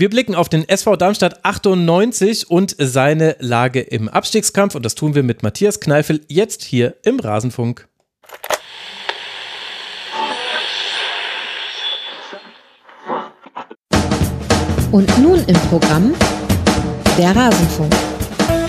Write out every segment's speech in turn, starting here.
Wir blicken auf den SV Darmstadt 98 und seine Lage im Abstiegskampf und das tun wir mit Matthias Kneifel jetzt hier im Rasenfunk. Und nun im Programm der Rasenfunk.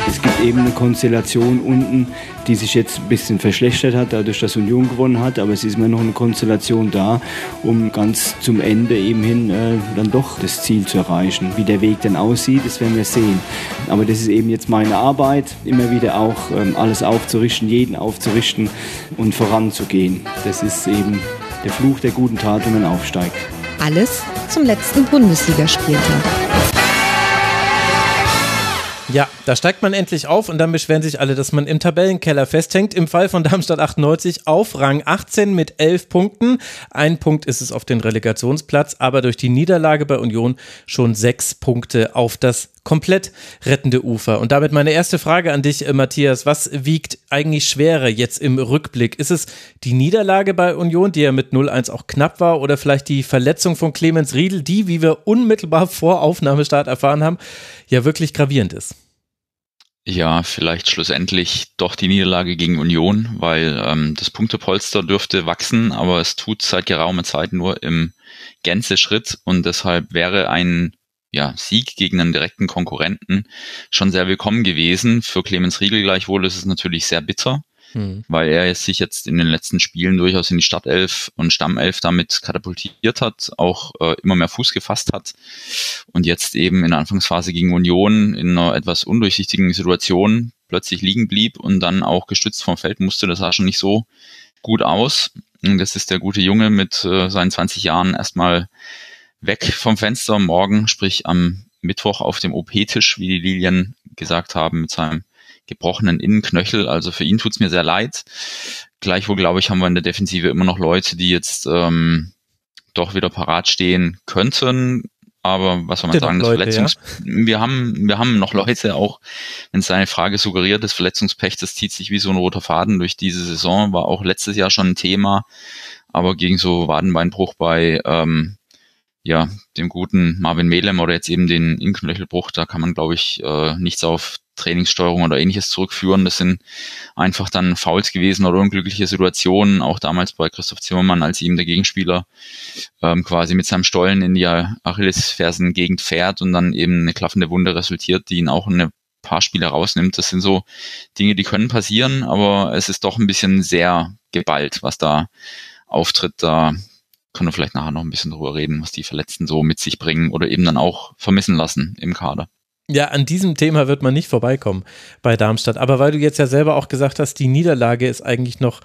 Es gibt eben eine Konstellation unten, die sich jetzt ein bisschen verschlechtert hat, dadurch, dass Union gewonnen hat. Aber es ist immer noch eine Konstellation da, um ganz zum Ende eben hin äh, dann doch das Ziel zu erreichen. Wie der Weg dann aussieht, das werden wir sehen. Aber das ist eben jetzt meine Arbeit, immer wieder auch ähm, alles aufzurichten, jeden aufzurichten und voranzugehen. Das ist eben der Fluch der guten Tat, wenn man aufsteigt. Alles zum letzten Bundesligaspieltag. Ja, da steigt man endlich auf und dann beschweren sich alle, dass man im Tabellenkeller festhängt. Im Fall von Darmstadt 98 auf Rang 18 mit 11 Punkten. Ein Punkt ist es auf den Relegationsplatz, aber durch die Niederlage bei Union schon sechs Punkte auf das komplett rettende Ufer. Und damit meine erste Frage an dich, äh, Matthias. Was wiegt eigentlich schwerer jetzt im Rückblick? Ist es die Niederlage bei Union, die ja mit 0-1 auch knapp war, oder vielleicht die Verletzung von Clemens Riedel, die, wie wir unmittelbar vor Aufnahmestart erfahren haben, ja wirklich gravierend ist? Ja, vielleicht schlussendlich doch die Niederlage gegen Union, weil ähm, das Punktepolster dürfte wachsen, aber es tut seit geraumer Zeit nur im Gänzeschritt und deshalb wäre ein ja, Sieg gegen einen direkten Konkurrenten schon sehr willkommen gewesen. Für Clemens Riegel gleichwohl ist es natürlich sehr bitter, mhm. weil er sich jetzt in den letzten Spielen durchaus in die Stadtelf und Stammelf damit katapultiert hat, auch äh, immer mehr Fuß gefasst hat und jetzt eben in der Anfangsphase gegen Union in einer etwas undurchsichtigen Situation plötzlich liegen blieb und dann auch gestützt vom Feld musste. Das sah schon nicht so gut aus. Das ist der gute Junge mit äh, seinen 20 Jahren erstmal weg vom Fenster morgen, sprich am Mittwoch auf dem OP-Tisch, wie die Lilien gesagt haben, mit seinem gebrochenen Innenknöchel. Also für ihn tut's mir sehr leid. Gleichwohl, glaube ich, haben wir in der Defensive immer noch Leute, die jetzt ähm, doch wieder parat stehen könnten. Aber was soll man sagen, das Leute, Verletzungs ja? wir haben wir haben noch Leute auch, wenn es seine Frage suggeriert, das Verletzungspech, das zieht sich wie so ein roter Faden durch diese Saison, war auch letztes Jahr schon ein Thema, aber gegen so Wadenbeinbruch bei ähm, ja, dem guten Marvin Melem oder jetzt eben den Innenknöchelbruch, da kann man, glaube ich, äh, nichts auf Trainingssteuerung oder ähnliches zurückführen. Das sind einfach dann Fouls gewesen oder unglückliche Situationen, auch damals bei Christoph Zimmermann, als ihm der Gegenspieler ähm, quasi mit seinem Stollen in die Achillesfersen-Gegend fährt und dann eben eine klaffende Wunde resultiert, die ihn auch in eine paar Spiele rausnimmt. Das sind so Dinge, die können passieren, aber es ist doch ein bisschen sehr geballt, was da auftritt. Da können wir vielleicht nachher noch ein bisschen drüber reden, was die Verletzten so mit sich bringen oder eben dann auch vermissen lassen im Kader. Ja, an diesem Thema wird man nicht vorbeikommen bei Darmstadt. Aber weil du jetzt ja selber auch gesagt hast, die Niederlage ist eigentlich noch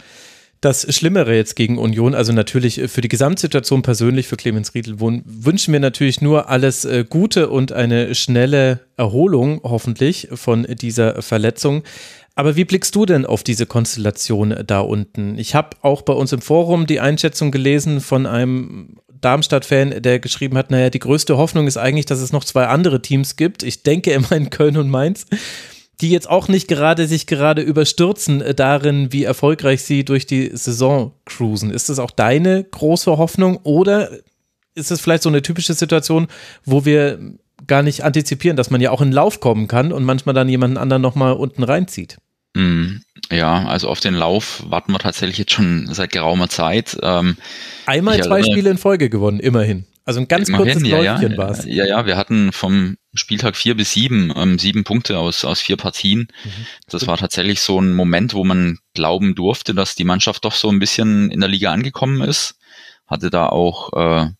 das Schlimmere jetzt gegen Union. Also natürlich für die Gesamtsituation persönlich für Clemens Riedel wünschen wir natürlich nur alles äh, Gute und eine schnelle Erholung hoffentlich von dieser Verletzung. Aber wie blickst du denn auf diese Konstellation da unten? Ich habe auch bei uns im Forum die Einschätzung gelesen von einem Darmstadt-Fan, der geschrieben hat, naja, die größte Hoffnung ist eigentlich, dass es noch zwei andere Teams gibt. Ich denke immer in Köln und Mainz, die jetzt auch nicht gerade sich gerade überstürzen darin, wie erfolgreich sie durch die Saison cruisen. Ist das auch deine große Hoffnung oder ist es vielleicht so eine typische Situation, wo wir gar nicht antizipieren, dass man ja auch in Lauf kommen kann und manchmal dann jemanden anderen nochmal unten reinzieht? Mm, ja, also auf den Lauf warten wir tatsächlich jetzt schon seit geraumer Zeit. Ähm, Einmal zwei erinnere, Spiele in Folge gewonnen, immerhin. Also ein ganz immerhin, kurzes ja, Läufchen ja, war es. Ja, ja, wir hatten vom Spieltag vier bis sieben, ähm, sieben Punkte aus, aus vier Partien. Mhm. Das war tatsächlich so ein Moment, wo man glauben durfte, dass die Mannschaft doch so ein bisschen in der Liga angekommen ist. Hatte da auch äh,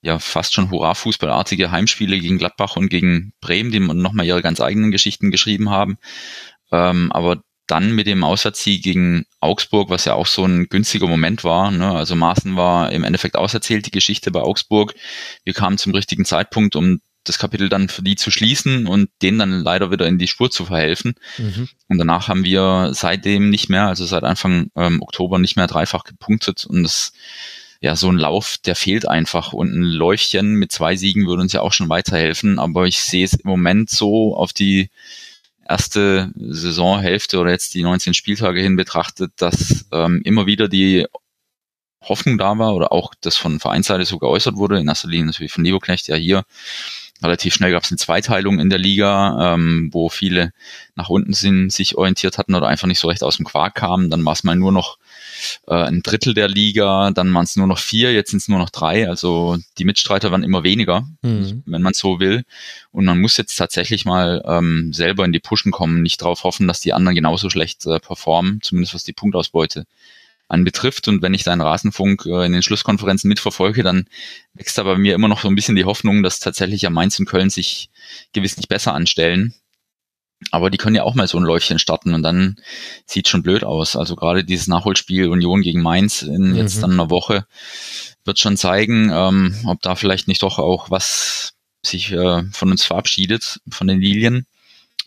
ja fast schon Hurra-Fußballartige Heimspiele gegen Gladbach und gegen Bremen, die nochmal ihre ganz eigenen Geschichten geschrieben haben. Ähm, aber dann mit dem Auswärtssieg gegen Augsburg, was ja auch so ein günstiger Moment war. Ne? Also Maaßen war im Endeffekt auserzählt, die Geschichte bei Augsburg. Wir kamen zum richtigen Zeitpunkt, um das Kapitel dann für die zu schließen und denen dann leider wieder in die Spur zu verhelfen. Mhm. Und danach haben wir seitdem nicht mehr, also seit Anfang ähm, Oktober nicht mehr dreifach gepunktet und das ja, so ein Lauf, der fehlt einfach. Und ein Läufchen mit zwei Siegen würde uns ja auch schon weiterhelfen. Aber ich sehe es im Moment so auf die erste Saisonhälfte oder jetzt die 19 Spieltage hin betrachtet, dass ähm, immer wieder die Hoffnung da war oder auch das von Vereinsseite so geäußert wurde, in erster Linie natürlich von Leverknecht ja hier, relativ schnell gab es eine Zweiteilung in der Liga, ähm, wo viele nach unten sind, sich orientiert hatten oder einfach nicht so recht aus dem Quark kamen. Dann war es mal nur noch äh, ein Drittel der Liga, dann waren es nur noch vier, jetzt sind es nur noch drei. Also die Mitstreiter waren immer weniger, mhm. wenn man so will. Und man muss jetzt tatsächlich mal ähm, selber in die Pushen kommen, nicht darauf hoffen, dass die anderen genauso schlecht äh, performen, zumindest was die Punktausbeute anbetrifft. Und wenn ich deinen Rasenfunk äh, in den Schlusskonferenzen mitverfolge, dann wächst aber bei mir immer noch so ein bisschen die Hoffnung, dass tatsächlich ja Mainz und Köln sich gewiss nicht besser anstellen. Aber die können ja auch mal so ein Läufchen starten und dann sieht schon blöd aus. Also gerade dieses Nachholspiel Union gegen Mainz in mhm. jetzt dann einer Woche wird schon zeigen, ähm, ob da vielleicht nicht doch auch was sich äh, von uns verabschiedet, von den Lilien.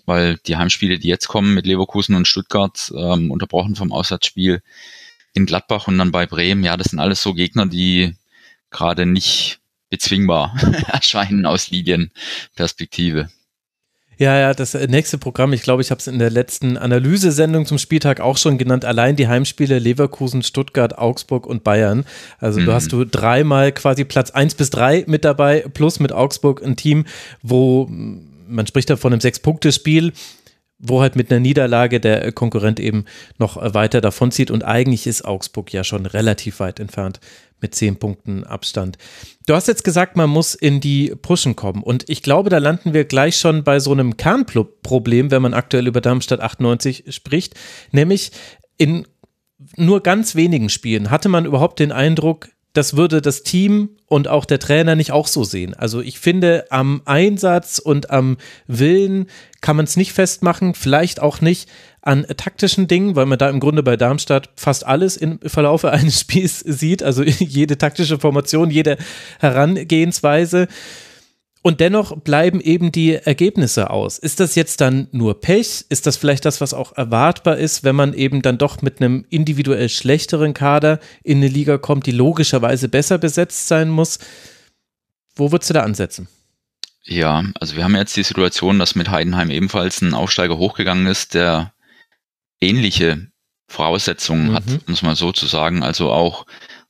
Weil die Heimspiele, die jetzt kommen mit Leverkusen und Stuttgart, ähm, unterbrochen vom Auswärtsspiel in Gladbach und dann bei Bremen, ja, das sind alles so Gegner, die gerade nicht bezwingbar erscheinen aus Lilienperspektive. Ja, ja, das nächste Programm, ich glaube, ich habe es in der letzten Analysesendung zum Spieltag auch schon genannt, allein die Heimspiele Leverkusen, Stuttgart, Augsburg und Bayern. Also mhm. du hast du dreimal quasi Platz eins bis drei mit dabei, plus mit Augsburg ein Team, wo man spricht da von einem Sechs-Punkte-Spiel, wo halt mit einer Niederlage der Konkurrent eben noch weiter davonzieht. Und eigentlich ist Augsburg ja schon relativ weit entfernt mit zehn Punkten Abstand. Du hast jetzt gesagt, man muss in die Pushen kommen. Und ich glaube, da landen wir gleich schon bei so einem Kernproblem, wenn man aktuell über Darmstadt 98 spricht, nämlich in nur ganz wenigen Spielen hatte man überhaupt den Eindruck, das würde das Team und auch der Trainer nicht auch so sehen. Also ich finde, am Einsatz und am Willen kann man es nicht festmachen, vielleicht auch nicht an taktischen Dingen, weil man da im Grunde bei Darmstadt fast alles im Verlaufe eines Spiels sieht, also jede taktische Formation, jede Herangehensweise. Und dennoch bleiben eben die Ergebnisse aus. Ist das jetzt dann nur Pech? Ist das vielleicht das, was auch erwartbar ist, wenn man eben dann doch mit einem individuell schlechteren Kader in eine Liga kommt, die logischerweise besser besetzt sein muss? Wo würdest du da ansetzen? Ja, also wir haben jetzt die Situation, dass mit Heidenheim ebenfalls ein Aufsteiger hochgegangen ist, der ähnliche Voraussetzungen mhm. hat, muss man so zu sagen. Also auch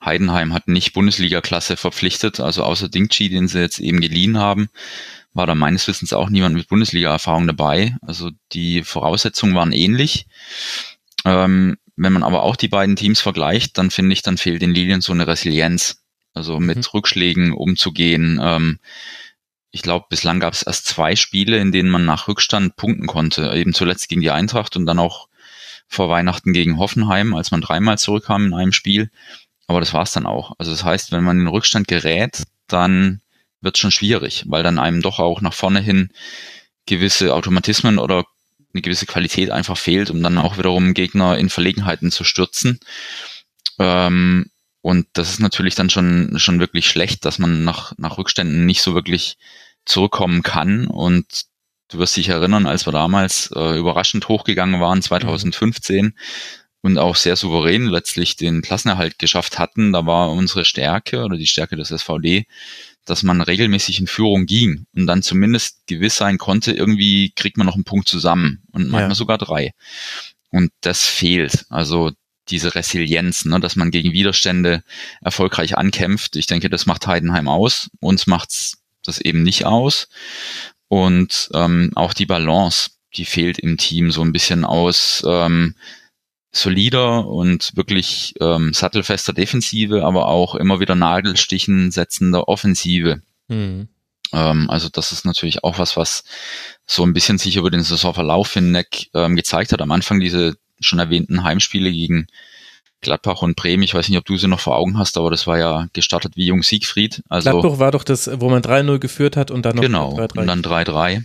Heidenheim hat nicht Bundesliga-Klasse verpflichtet, also außer Dingchi, den sie jetzt eben geliehen haben, war da meines Wissens auch niemand mit Bundesliga-Erfahrung dabei. Also die Voraussetzungen waren ähnlich. Ähm, wenn man aber auch die beiden Teams vergleicht, dann finde ich, dann fehlt den Lilien so eine Resilienz, also mit mhm. Rückschlägen umzugehen. Ähm, ich glaube, bislang gab es erst zwei Spiele, in denen man nach Rückstand punkten konnte. Eben zuletzt gegen die Eintracht und dann auch vor Weihnachten gegen Hoffenheim, als man dreimal zurückkam in einem Spiel. Aber das war's dann auch. Also das heißt, wenn man in Rückstand gerät, dann wird schon schwierig, weil dann einem doch auch nach vorne hin gewisse Automatismen oder eine gewisse Qualität einfach fehlt, um dann auch wiederum Gegner in Verlegenheiten zu stürzen. Ähm, und das ist natürlich dann schon, schon wirklich schlecht, dass man nach, nach Rückständen nicht so wirklich zurückkommen kann. Und du wirst dich erinnern, als wir damals äh, überraschend hochgegangen waren, 2015, und auch sehr souverän letztlich den Klassenerhalt geschafft hatten, da war unsere Stärke oder die Stärke des SVD, dass man regelmäßig in Führung ging und dann zumindest gewiss sein konnte, irgendwie kriegt man noch einen Punkt zusammen und manchmal ja. sogar drei. Und das fehlt. Also diese Resilienz, ne, dass man gegen Widerstände erfolgreich ankämpft. Ich denke, das macht Heidenheim aus. Uns macht's das eben nicht aus. Und ähm, auch die Balance, die fehlt im Team so ein bisschen aus. Ähm, solider und wirklich ähm, sattelfester Defensive, aber auch immer wieder Nadelstichen setzender Offensive. Mhm. Ähm, also das ist natürlich auch was, was so ein bisschen sich über den Saisonverlauf hinweg ähm, gezeigt hat. Am Anfang diese schon erwähnten Heimspiele gegen Gladbach und Bremen, ich weiß nicht, ob du sie noch vor Augen hast, aber das war ja gestartet wie Jung Siegfried. Also, Gladbach war doch das, wo man 3-0 geführt hat und dann noch genau, 3-3. und dann 3-3.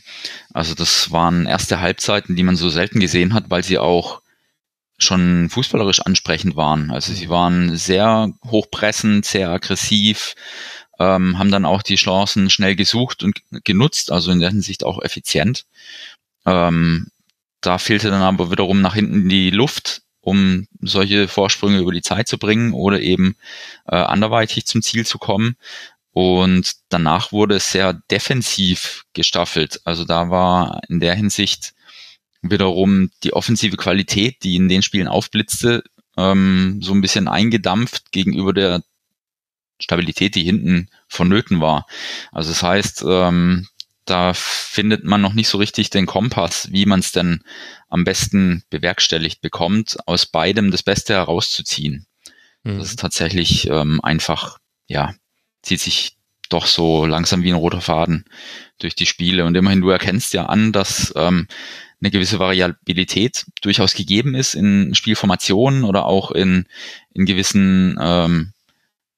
Also das waren erste Halbzeiten, die man so selten gesehen hat, weil sie auch schon fußballerisch ansprechend waren. Also sie waren sehr hochpressend, sehr aggressiv, ähm, haben dann auch die Chancen schnell gesucht und genutzt, also in der Hinsicht auch effizient. Ähm, da fehlte dann aber wiederum nach hinten die Luft, um solche Vorsprünge über die Zeit zu bringen oder eben äh, anderweitig zum Ziel zu kommen. Und danach wurde es sehr defensiv gestaffelt. Also da war in der Hinsicht wiederum die offensive Qualität, die in den Spielen aufblitzte, ähm, so ein bisschen eingedampft gegenüber der Stabilität, die hinten vonnöten war. Also das heißt, ähm, da findet man noch nicht so richtig den Kompass, wie man es denn am besten bewerkstelligt bekommt, aus beidem das Beste herauszuziehen. Mhm. Das ist tatsächlich ähm, einfach, ja, zieht sich doch so langsam wie ein roter Faden durch die Spiele. Und immerhin, du erkennst ja an, dass ähm, eine gewisse Variabilität durchaus gegeben ist in Spielformationen oder auch in, in gewissen ähm,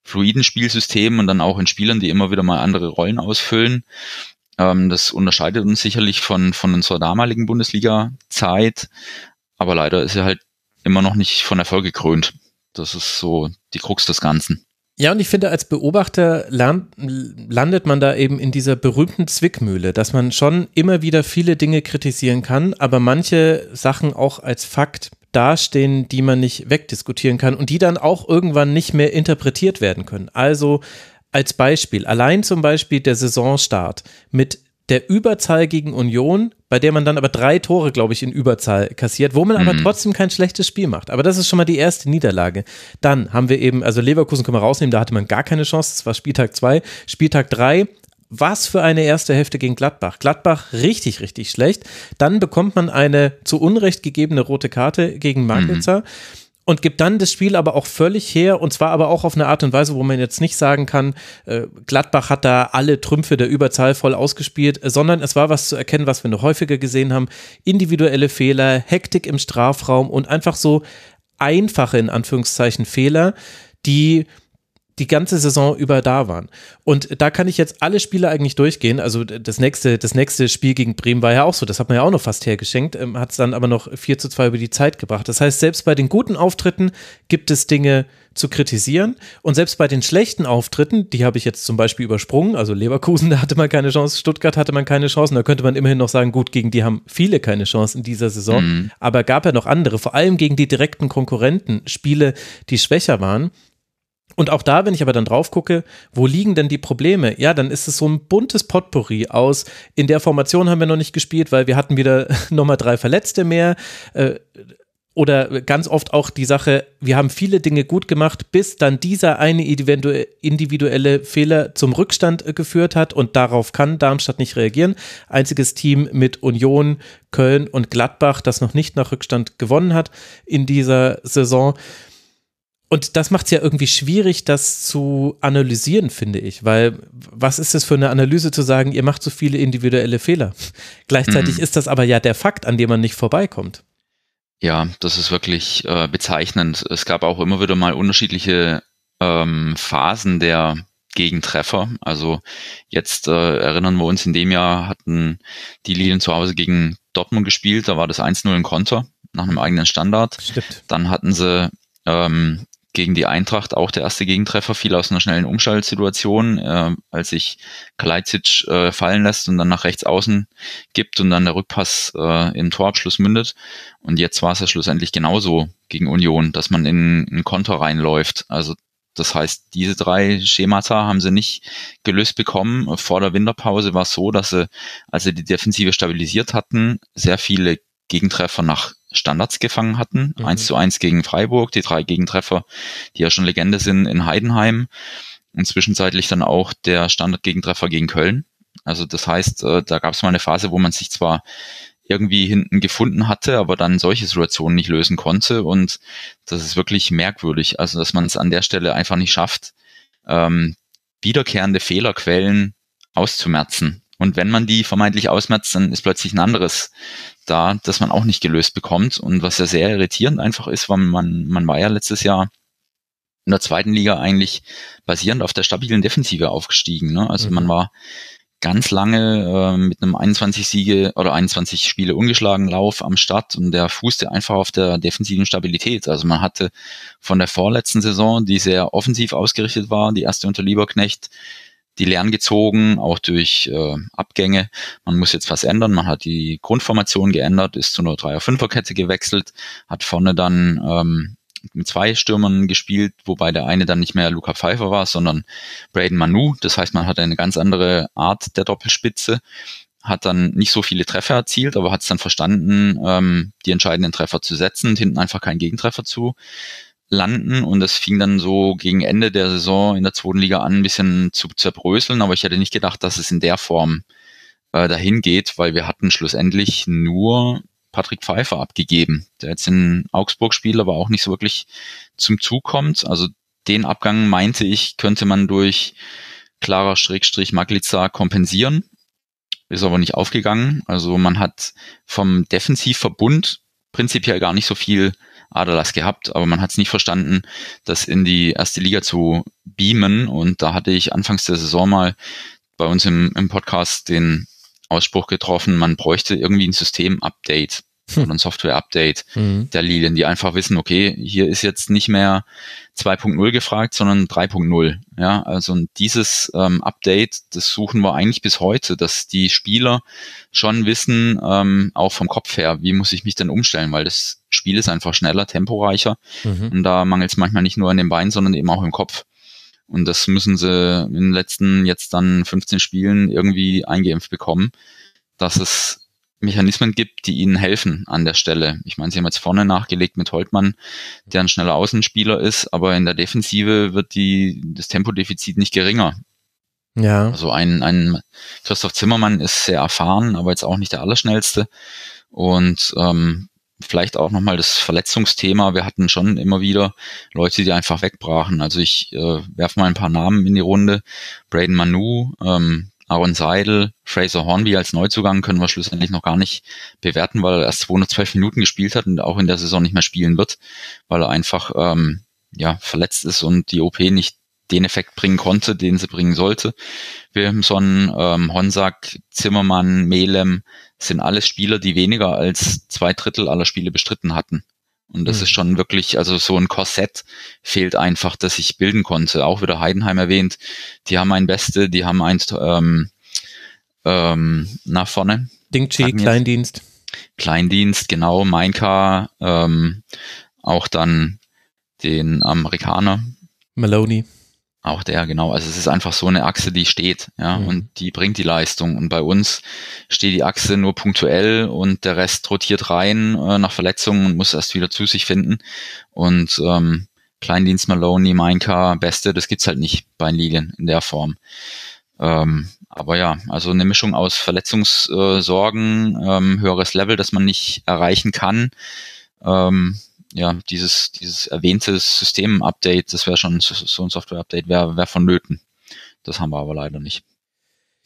fluiden Spielsystemen und dann auch in Spielern, die immer wieder mal andere Rollen ausfüllen. Ähm, das unterscheidet uns sicherlich von, von unserer damaligen Bundesliga-Zeit, aber leider ist er halt immer noch nicht von Erfolg gekrönt. Das ist so die Krux des Ganzen. Ja, und ich finde, als Beobachter land, landet man da eben in dieser berühmten Zwickmühle, dass man schon immer wieder viele Dinge kritisieren kann, aber manche Sachen auch als Fakt dastehen, die man nicht wegdiskutieren kann und die dann auch irgendwann nicht mehr interpretiert werden können. Also als Beispiel, allein zum Beispiel der Saisonstart mit der Überzahl gegen Union, bei der man dann aber drei Tore, glaube ich, in Überzahl kassiert, wo man mhm. aber trotzdem kein schlechtes Spiel macht. Aber das ist schon mal die erste Niederlage. Dann haben wir eben, also Leverkusen können wir rausnehmen, da hatte man gar keine Chance, das war Spieltag zwei. Spieltag drei was für eine erste Hälfte gegen Gladbach. Gladbach richtig, richtig schlecht. Dann bekommt man eine zu Unrecht gegebene rote Karte gegen Magnitzer. Mhm und gibt dann das Spiel aber auch völlig her und zwar aber auch auf eine Art und Weise, wo man jetzt nicht sagen kann, äh, Gladbach hat da alle Trümpfe der Überzahl voll ausgespielt, sondern es war was zu erkennen, was wir noch häufiger gesehen haben, individuelle Fehler, Hektik im Strafraum und einfach so einfache in Anführungszeichen Fehler, die die ganze Saison über da waren. Und da kann ich jetzt alle Spiele eigentlich durchgehen. Also das nächste, das nächste Spiel gegen Bremen war ja auch so. Das hat man ja auch noch fast hergeschenkt, ähm, hat es dann aber noch 4 zu 2 über die Zeit gebracht. Das heißt, selbst bei den guten Auftritten gibt es Dinge zu kritisieren. Und selbst bei den schlechten Auftritten, die habe ich jetzt zum Beispiel übersprungen, also Leverkusen, da hatte man keine Chance, Stuttgart hatte man keine Chancen, da könnte man immerhin noch sagen, gut, gegen die haben viele keine Chance in dieser Saison. Mhm. Aber gab ja noch andere, vor allem gegen die direkten Konkurrenten, Spiele, die schwächer waren. Und auch da, wenn ich aber dann drauf gucke, wo liegen denn die Probleme? Ja, dann ist es so ein buntes Potpourri aus. In der Formation haben wir noch nicht gespielt, weil wir hatten wieder nochmal drei Verletzte mehr. Äh, oder ganz oft auch die Sache, wir haben viele Dinge gut gemacht, bis dann dieser eine individuelle Fehler zum Rückstand äh, geführt hat und darauf kann Darmstadt nicht reagieren. Einziges Team mit Union, Köln und Gladbach, das noch nicht nach Rückstand gewonnen hat in dieser Saison. Und das macht es ja irgendwie schwierig, das zu analysieren, finde ich, weil was ist es für eine Analyse zu sagen, ihr macht so viele individuelle Fehler? Gleichzeitig mhm. ist das aber ja der Fakt, an dem man nicht vorbeikommt. Ja, das ist wirklich äh, bezeichnend. Es gab auch immer wieder mal unterschiedliche ähm, Phasen der Gegentreffer. Also jetzt äh, erinnern wir uns, in dem Jahr hatten die Lilien zu Hause gegen Dortmund gespielt, da war das 1-0 in Konter nach einem eigenen Standard. Stimmt. Dann hatten sie ähm, gegen die Eintracht auch der erste Gegentreffer fiel aus einer schnellen Umschaltsituation, äh, als sich Kalajdzic äh, fallen lässt und dann nach rechts außen gibt und dann der Rückpass äh, in Torabschluss mündet. Und jetzt war es ja schlussendlich genauso gegen Union, dass man in einen Konter reinläuft. Also das heißt, diese drei Schemata haben sie nicht gelöst bekommen. Vor der Winterpause war es so, dass sie, als sie die Defensive stabilisiert hatten, sehr viele Gegentreffer nach Standards gefangen hatten. Mhm. 1 zu 1 gegen Freiburg, die drei Gegentreffer, die ja schon Legende sind in Heidenheim. Und zwischenzeitlich dann auch der Standard-Gegentreffer gegen Köln. Also das heißt, äh, da gab es mal eine Phase, wo man sich zwar irgendwie hinten gefunden hatte, aber dann solche Situationen nicht lösen konnte. Und das ist wirklich merkwürdig. Also, dass man es an der Stelle einfach nicht schafft, ähm, wiederkehrende Fehlerquellen auszumerzen. Und wenn man die vermeintlich ausmerzt, dann ist plötzlich ein anderes da, das man auch nicht gelöst bekommt. Und was ja sehr irritierend einfach ist, weil man, man war ja letztes Jahr in der zweiten Liga eigentlich basierend auf der stabilen Defensive aufgestiegen. Ne? Also mhm. man war ganz lange äh, mit einem 21 Siege oder 21 Spiele ungeschlagen Lauf am Start und der fußte einfach auf der defensiven Stabilität. Also man hatte von der vorletzten Saison, die sehr offensiv ausgerichtet war, die erste unter Lieberknecht, die Lernen gezogen, auch durch äh, Abgänge. Man muss jetzt was ändern. Man hat die Grundformation geändert, ist zu einer 3er-5er-Kette gewechselt, hat vorne dann ähm, mit zwei Stürmern gespielt, wobei der eine dann nicht mehr Luca Pfeiffer war, sondern Braden Manu. Das heißt, man hat eine ganz andere Art der Doppelspitze, hat dann nicht so viele Treffer erzielt, aber hat es dann verstanden, ähm, die entscheidenden Treffer zu setzen und hinten einfach keinen Gegentreffer zu landen und das fing dann so gegen Ende der Saison in der zweiten Liga an, ein bisschen zu zerbröseln, aber ich hätte nicht gedacht, dass es in der Form äh, dahin geht, weil wir hatten schlussendlich nur Patrick Pfeiffer abgegeben, der jetzt in Augsburg spielt, aber auch nicht so wirklich zum Zug kommt. Also den Abgang meinte ich, könnte man durch klarer Schrägstrich Maglica kompensieren. Ist aber nicht aufgegangen. Also man hat vom Defensivverbund prinzipiell gar nicht so viel Aderlass gehabt, aber man hat es nicht verstanden, das in die erste Liga zu beamen. Und da hatte ich anfangs der Saison mal bei uns im, im Podcast den Ausspruch getroffen, man bräuchte irgendwie ein System-Update hm. oder ein Software-Update mhm. der Lilien, die einfach wissen, okay, hier ist jetzt nicht mehr 2.0 gefragt, sondern 3.0. Ja, also dieses ähm, Update, das suchen wir eigentlich bis heute, dass die Spieler schon wissen, ähm, auch vom Kopf her, wie muss ich mich denn umstellen, weil das Spiel ist einfach schneller, temporeicher mhm. und da mangelt es manchmal nicht nur an den Beinen, sondern eben auch im Kopf. Und das müssen sie in den letzten jetzt dann 15 Spielen irgendwie eingeimpft bekommen, dass es Mechanismen gibt, die ihnen helfen an der Stelle. Ich meine, sie haben jetzt vorne nachgelegt mit Holtmann, der ein schneller Außenspieler ist, aber in der Defensive wird die, das Tempodefizit nicht geringer. Ja. Also ein, ein Christoph Zimmermann ist sehr erfahren, aber jetzt auch nicht der Allerschnellste. Und ähm, vielleicht auch nochmal das Verletzungsthema. Wir hatten schon immer wieder Leute, die einfach wegbrachen. Also ich äh, werfe mal ein paar Namen in die Runde. Braden Manu, ähm, Aaron Seidel, Fraser Hornby als Neuzugang können wir schlussendlich noch gar nicht bewerten, weil er erst 212 Minuten gespielt hat und auch in der Saison nicht mehr spielen wird, weil er einfach ähm, ja verletzt ist und die OP nicht den Effekt bringen konnte, den sie bringen sollte. Wilhelmsson, ähm, Honsack, Zimmermann, Melem sind alles Spieler, die weniger als zwei Drittel aller Spiele bestritten hatten. Und das mhm. ist schon wirklich, also so ein Korsett fehlt einfach, das ich bilden konnte. Auch wieder Heidenheim erwähnt. Die haben ein Beste, die haben ein ähm, ähm, nach vorne. Ding Chi, Kleindienst. Kleindienst, genau, Mainka, ähm, auch dann den Amerikaner. Maloney. Auch der, genau. Also es ist einfach so eine Achse, die steht, ja, mhm. und die bringt die Leistung. Und bei uns steht die Achse nur punktuell und der Rest rotiert rein äh, nach Verletzungen und muss erst wieder zu sich finden. Und ähm, Kleindienst Maloney, Mainka, Beste, das gibt's halt nicht bei Lilien in der Form. Ähm, aber ja, also eine Mischung aus Verletzungssorgen, ähm, höheres Level, das man nicht erreichen kann. Ähm, ja, dieses, dieses erwähnte System-Update, das wäre schon so ein Software-Update, wäre wär vonnöten. Das haben wir aber leider nicht.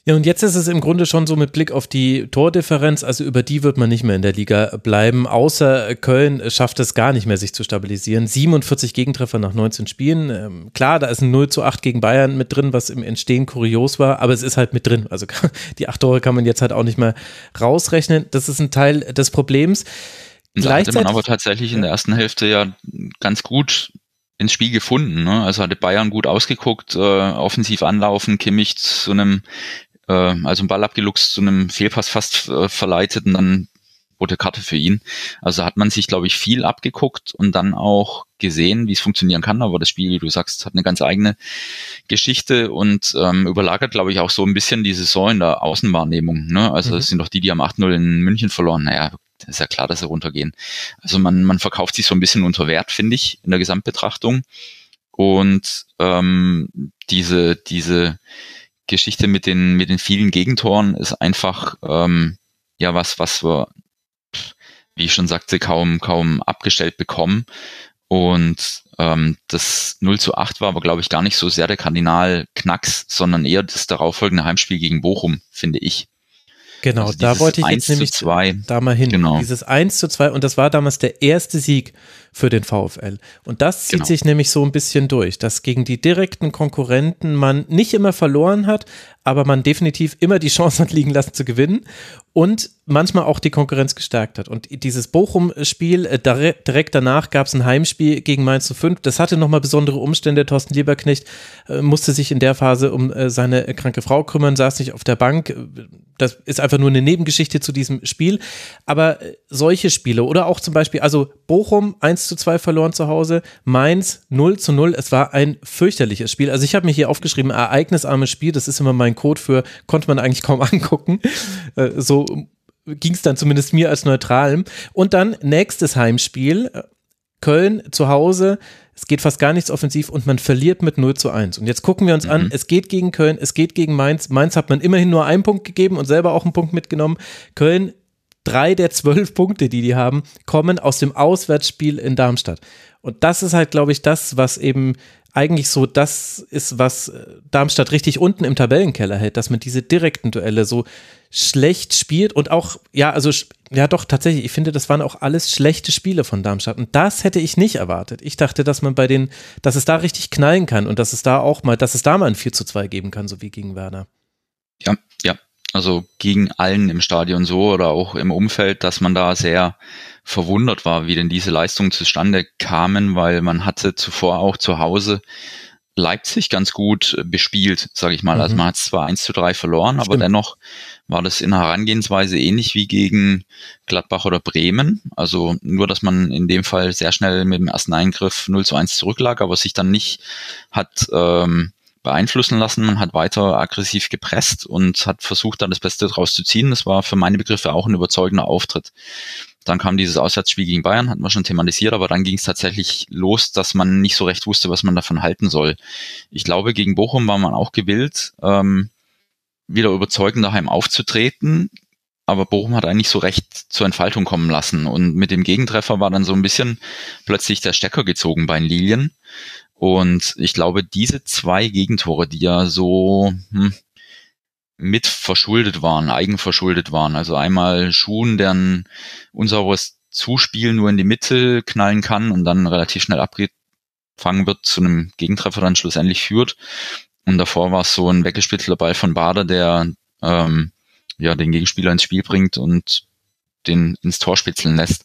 Ja, und jetzt ist es im Grunde schon so mit Blick auf die Tordifferenz, also über die wird man nicht mehr in der Liga bleiben, außer Köln schafft es gar nicht mehr, sich zu stabilisieren. 47 Gegentreffer nach 19 Spielen. Ähm, klar, da ist ein 0 zu 8 gegen Bayern mit drin, was im Entstehen kurios war, aber es ist halt mit drin. Also die acht Tore kann man jetzt halt auch nicht mehr rausrechnen. Das ist ein Teil des Problems. Da hatte man aber tatsächlich in der ersten Hälfte ja ganz gut ins Spiel gefunden. Ne? Also hatte Bayern gut ausgeguckt, äh, offensiv anlaufen, Kimmich zu einem, äh, also einen Ball abgeluchst, zu einem Fehlpass fast äh, verleitet und dann rote Karte für ihn. Also hat man sich, glaube ich, viel abgeguckt und dann auch gesehen, wie es funktionieren kann. Aber das Spiel, wie du sagst, hat eine ganz eigene Geschichte und ähm, überlagert, glaube ich, auch so ein bisschen die Saison in der Außenwahrnehmung. Ne? Also mhm. das sind doch die, die am 8-0 in München verloren. Naja, ist ja klar, dass sie runtergehen. Also man, man verkauft sich so ein bisschen unter Wert, finde ich, in der Gesamtbetrachtung. Und ähm, diese, diese Geschichte mit den, mit den vielen Gegentoren ist einfach ähm, ja was, was wir, wie ich schon sagte, kaum, kaum abgestellt bekommen. Und ähm, das 0 zu 8 war aber, glaube ich, gar nicht so sehr der Kardinal-Knacks, sondern eher das darauffolgende Heimspiel gegen Bochum, finde ich. Genau, also da wollte ich jetzt nämlich da mal hin. Genau. Dieses 1 zu 2 und das war damals der erste Sieg für den VfL. Und das zieht genau. sich nämlich so ein bisschen durch, dass gegen die direkten Konkurrenten man nicht immer verloren hat, aber man definitiv immer die Chance hat liegen lassen zu gewinnen und manchmal auch die Konkurrenz gestärkt hat. Und dieses Bochum-Spiel, äh, direkt danach gab es ein Heimspiel gegen Mainz zu 5. Das hatte nochmal besondere Umstände. Thorsten Lieberknecht äh, musste sich in der Phase um äh, seine kranke Frau kümmern, saß nicht auf der Bank. Das ist einfach nur eine Nebengeschichte zu diesem Spiel. Aber solche Spiele oder auch zum Beispiel, also Bochum 1 zu 2 verloren zu Hause, Mainz 0 zu 0. Es war ein fürchterliches Spiel. Also ich habe mir hier aufgeschrieben, ereignisarmes Spiel. Das ist immer mein Code für, konnte man eigentlich kaum angucken. so ging es dann zumindest mir als Neutralem. Und dann nächstes Heimspiel, Köln zu Hause, es geht fast gar nichts offensiv und man verliert mit 0 zu 1. Und jetzt gucken wir uns mhm. an, es geht gegen Köln, es geht gegen Mainz. Mainz hat man immerhin nur einen Punkt gegeben und selber auch einen Punkt mitgenommen. Köln, drei der zwölf Punkte, die die haben, kommen aus dem Auswärtsspiel in Darmstadt. Und das ist halt, glaube ich, das, was eben eigentlich so das ist, was äh, Darmstadt richtig unten im Tabellenkeller hält, dass man diese direkten Duelle so schlecht spielt und auch, ja, also, ja doch, tatsächlich, ich finde, das waren auch alles schlechte Spiele von Darmstadt und das hätte ich nicht erwartet. Ich dachte, dass man bei den, dass es da richtig knallen kann und dass es da auch mal, dass es da mal ein 4 zu 2 geben kann, so wie gegen Werner. Ja, ja, also gegen allen im Stadion so oder auch im Umfeld, dass man da sehr verwundert war, wie denn diese Leistungen zustande kamen, weil man hatte zuvor auch zu Hause Leipzig ganz gut bespielt, sage ich mal. Also mhm. Also man hat zwar 1 zu 3 verloren, Stimmt. aber dennoch war das in der Herangehensweise ähnlich wie gegen Gladbach oder Bremen. Also nur, dass man in dem Fall sehr schnell mit dem ersten Eingriff 0 zu 1 zurücklag, aber sich dann nicht hat ähm, beeinflussen lassen. Man hat weiter aggressiv gepresst und hat versucht, da das Beste draus zu ziehen. Das war für meine Begriffe auch ein überzeugender Auftritt. Dann kam dieses Auswärtsspiel gegen Bayern, hatten wir schon thematisiert, aber dann ging es tatsächlich los, dass man nicht so recht wusste, was man davon halten soll. Ich glaube, gegen Bochum war man auch gewillt, ähm, wieder überzeugend daheim aufzutreten, aber Bochum hat eigentlich so recht zur Entfaltung kommen lassen. Und mit dem Gegentreffer war dann so ein bisschen plötzlich der Stecker gezogen bei den Lilien. Und ich glaube, diese zwei Gegentore, die ja so hm, mit verschuldet waren, eigenverschuldet waren, also einmal Schuhen, der ein unsauberes Zuspiel nur in die Mitte knallen kann und dann relativ schnell abgefangen wird, zu einem Gegentreffer dann schlussendlich führt. Und davor war es so ein weggespielter Ball von Bader, der ähm, ja den Gegenspieler ins Spiel bringt und den ins Tor spitzeln lässt.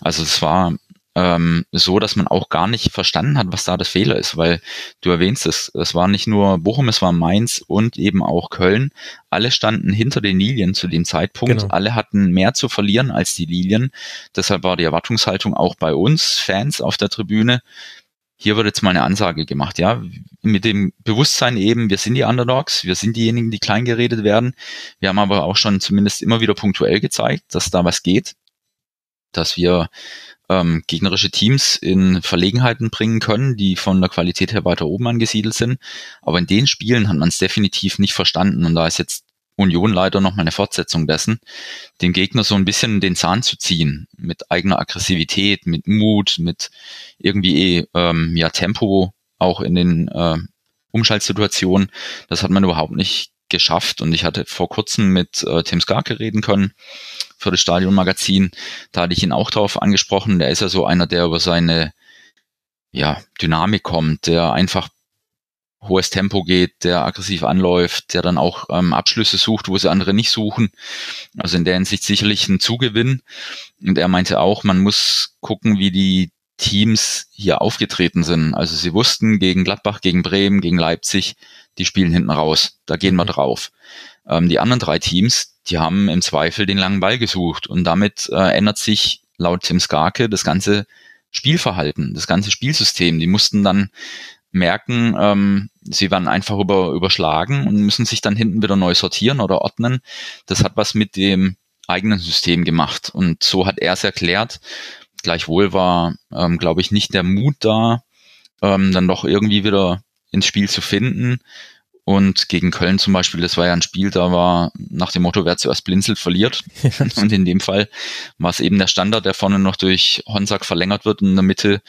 Also es war ähm, so, dass man auch gar nicht verstanden hat, was da das Fehler ist, weil du erwähnst es, es war nicht nur Bochum, es war Mainz und eben auch Köln. Alle standen hinter den Lilien zu dem Zeitpunkt. Genau. Alle hatten mehr zu verlieren als die Lilien. Deshalb war die Erwartungshaltung auch bei uns Fans auf der Tribüne. Hier wird jetzt mal eine Ansage gemacht, ja, mit dem Bewusstsein eben, wir sind die Underdogs, wir sind diejenigen, die klein geredet werden. Wir haben aber auch schon zumindest immer wieder punktuell gezeigt, dass da was geht, dass wir ähm, gegnerische Teams in Verlegenheiten bringen können, die von der Qualität her weiter oben angesiedelt sind. Aber in den Spielen hat man es definitiv nicht verstanden und da ist jetzt Union leider nochmal eine Fortsetzung dessen, dem Gegner so ein bisschen den Zahn zu ziehen, mit eigener Aggressivität, mit Mut, mit irgendwie ähm, ja Tempo auch in den äh, Umschaltsituationen. Das hat man überhaupt nicht geschafft und ich hatte vor kurzem mit äh, Tim Skarke reden können für das Stadionmagazin. Da hatte ich ihn auch darauf angesprochen. Der ist ja so einer, der über seine ja, Dynamik kommt, der einfach hohes Tempo geht, der aggressiv anläuft, der dann auch ähm, Abschlüsse sucht, wo sie andere nicht suchen. Also in der Hinsicht sicherlich ein Zugewinn. Und er meinte auch, man muss gucken, wie die Teams hier aufgetreten sind. Also sie wussten gegen Gladbach, gegen Bremen, gegen Leipzig, die spielen hinten raus. Da gehen wir mhm. drauf. Ähm, die anderen drei Teams, die haben im Zweifel den langen Ball gesucht und damit äh, ändert sich laut Tim Skarke das ganze Spielverhalten, das ganze Spielsystem. Die mussten dann merken, ähm, sie werden einfach über, überschlagen und müssen sich dann hinten wieder neu sortieren oder ordnen. Das hat was mit dem eigenen System gemacht und so hat er es erklärt. Gleichwohl war, ähm, glaube ich, nicht der Mut da, ähm, dann doch irgendwie wieder ins Spiel zu finden und gegen Köln zum Beispiel, das war ja ein Spiel, da war nach dem Motto, wer zuerst blinzelt, verliert. und in dem Fall war es eben der Standard, der vorne noch durch Honsack verlängert wird und in der Mitte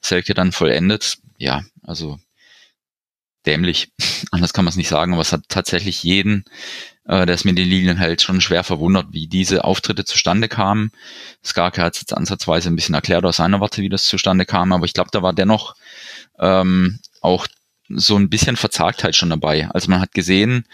Selke dann vollendet. Ja, also dämlich. Anders kann man es nicht sagen, aber es hat tatsächlich jeden, äh, der es mit den Linien hält, schon schwer verwundert, wie diese Auftritte zustande kamen. Skarke hat es jetzt ansatzweise ein bisschen erklärt aus seiner Warte, wie das zustande kam, aber ich glaube, da war dennoch ähm, auch so ein bisschen Verzagtheit schon dabei. Also man hat gesehen,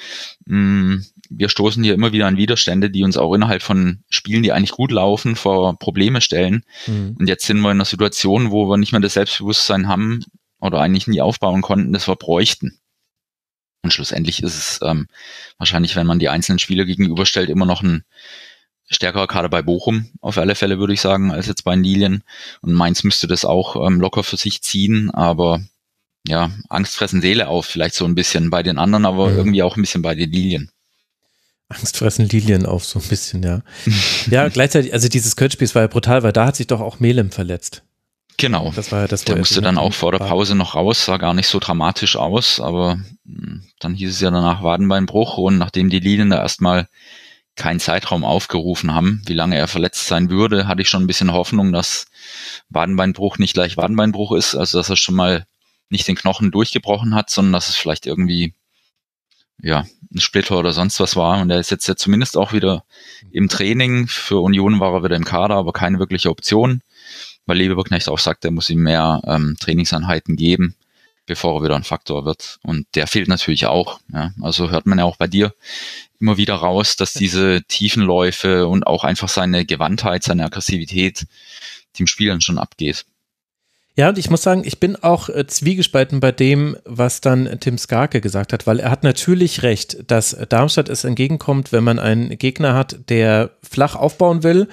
mh, hm, wir stoßen hier immer wieder an Widerstände, die uns auch innerhalb von Spielen, die eigentlich gut laufen, vor Probleme stellen. Mhm. Und jetzt sind wir in einer Situation, wo wir nicht mehr das Selbstbewusstsein haben oder eigentlich nie aufbauen konnten, das wir bräuchten. Und schlussendlich ist es ähm, wahrscheinlich, wenn man die einzelnen Spieler gegenüberstellt, immer noch ein stärkerer Kader bei Bochum, auf alle Fälle würde ich sagen, als jetzt bei Nilien. Und Mainz müsste das auch ähm, locker für sich ziehen, aber ja, Angst fressen Seele auf, vielleicht so ein bisschen bei den anderen, aber mhm. irgendwie auch ein bisschen bei den Lilien. Angst fressen Lilien auf, so ein bisschen, ja. ja, gleichzeitig, also dieses Köln-Spiel war ja brutal, weil da hat sich doch auch Melem verletzt. Genau. Das war ja das, der musste dann auch vor der Pause noch raus, sah gar nicht so dramatisch aus, aber hm, dann hieß es ja danach Wadenbeinbruch und nachdem die Linien da erstmal keinen Zeitraum aufgerufen haben, wie lange er verletzt sein würde, hatte ich schon ein bisschen Hoffnung, dass Wadenbeinbruch nicht gleich Wadenbeinbruch ist, also dass er schon mal nicht den Knochen durchgebrochen hat, sondern dass es vielleicht irgendwie ja, ein Splitter oder sonst was war. Und er ist jetzt ja zumindest auch wieder im Training. Für Union war er wieder im Kader, aber keine wirkliche Option weil Leverknecht auch sagt, er muss ihm mehr ähm, Trainingseinheiten geben, bevor er wieder ein Faktor wird. Und der fehlt natürlich auch. Ja. Also hört man ja auch bei dir immer wieder raus, dass diese Tiefenläufe und auch einfach seine Gewandtheit, seine Aggressivität dem Spielern schon abgeht. Ja, und ich muss sagen, ich bin auch äh, zwiegespalten bei dem, was dann Tim Skarke gesagt hat, weil er hat natürlich recht, dass Darmstadt es entgegenkommt, wenn man einen Gegner hat, der flach aufbauen will,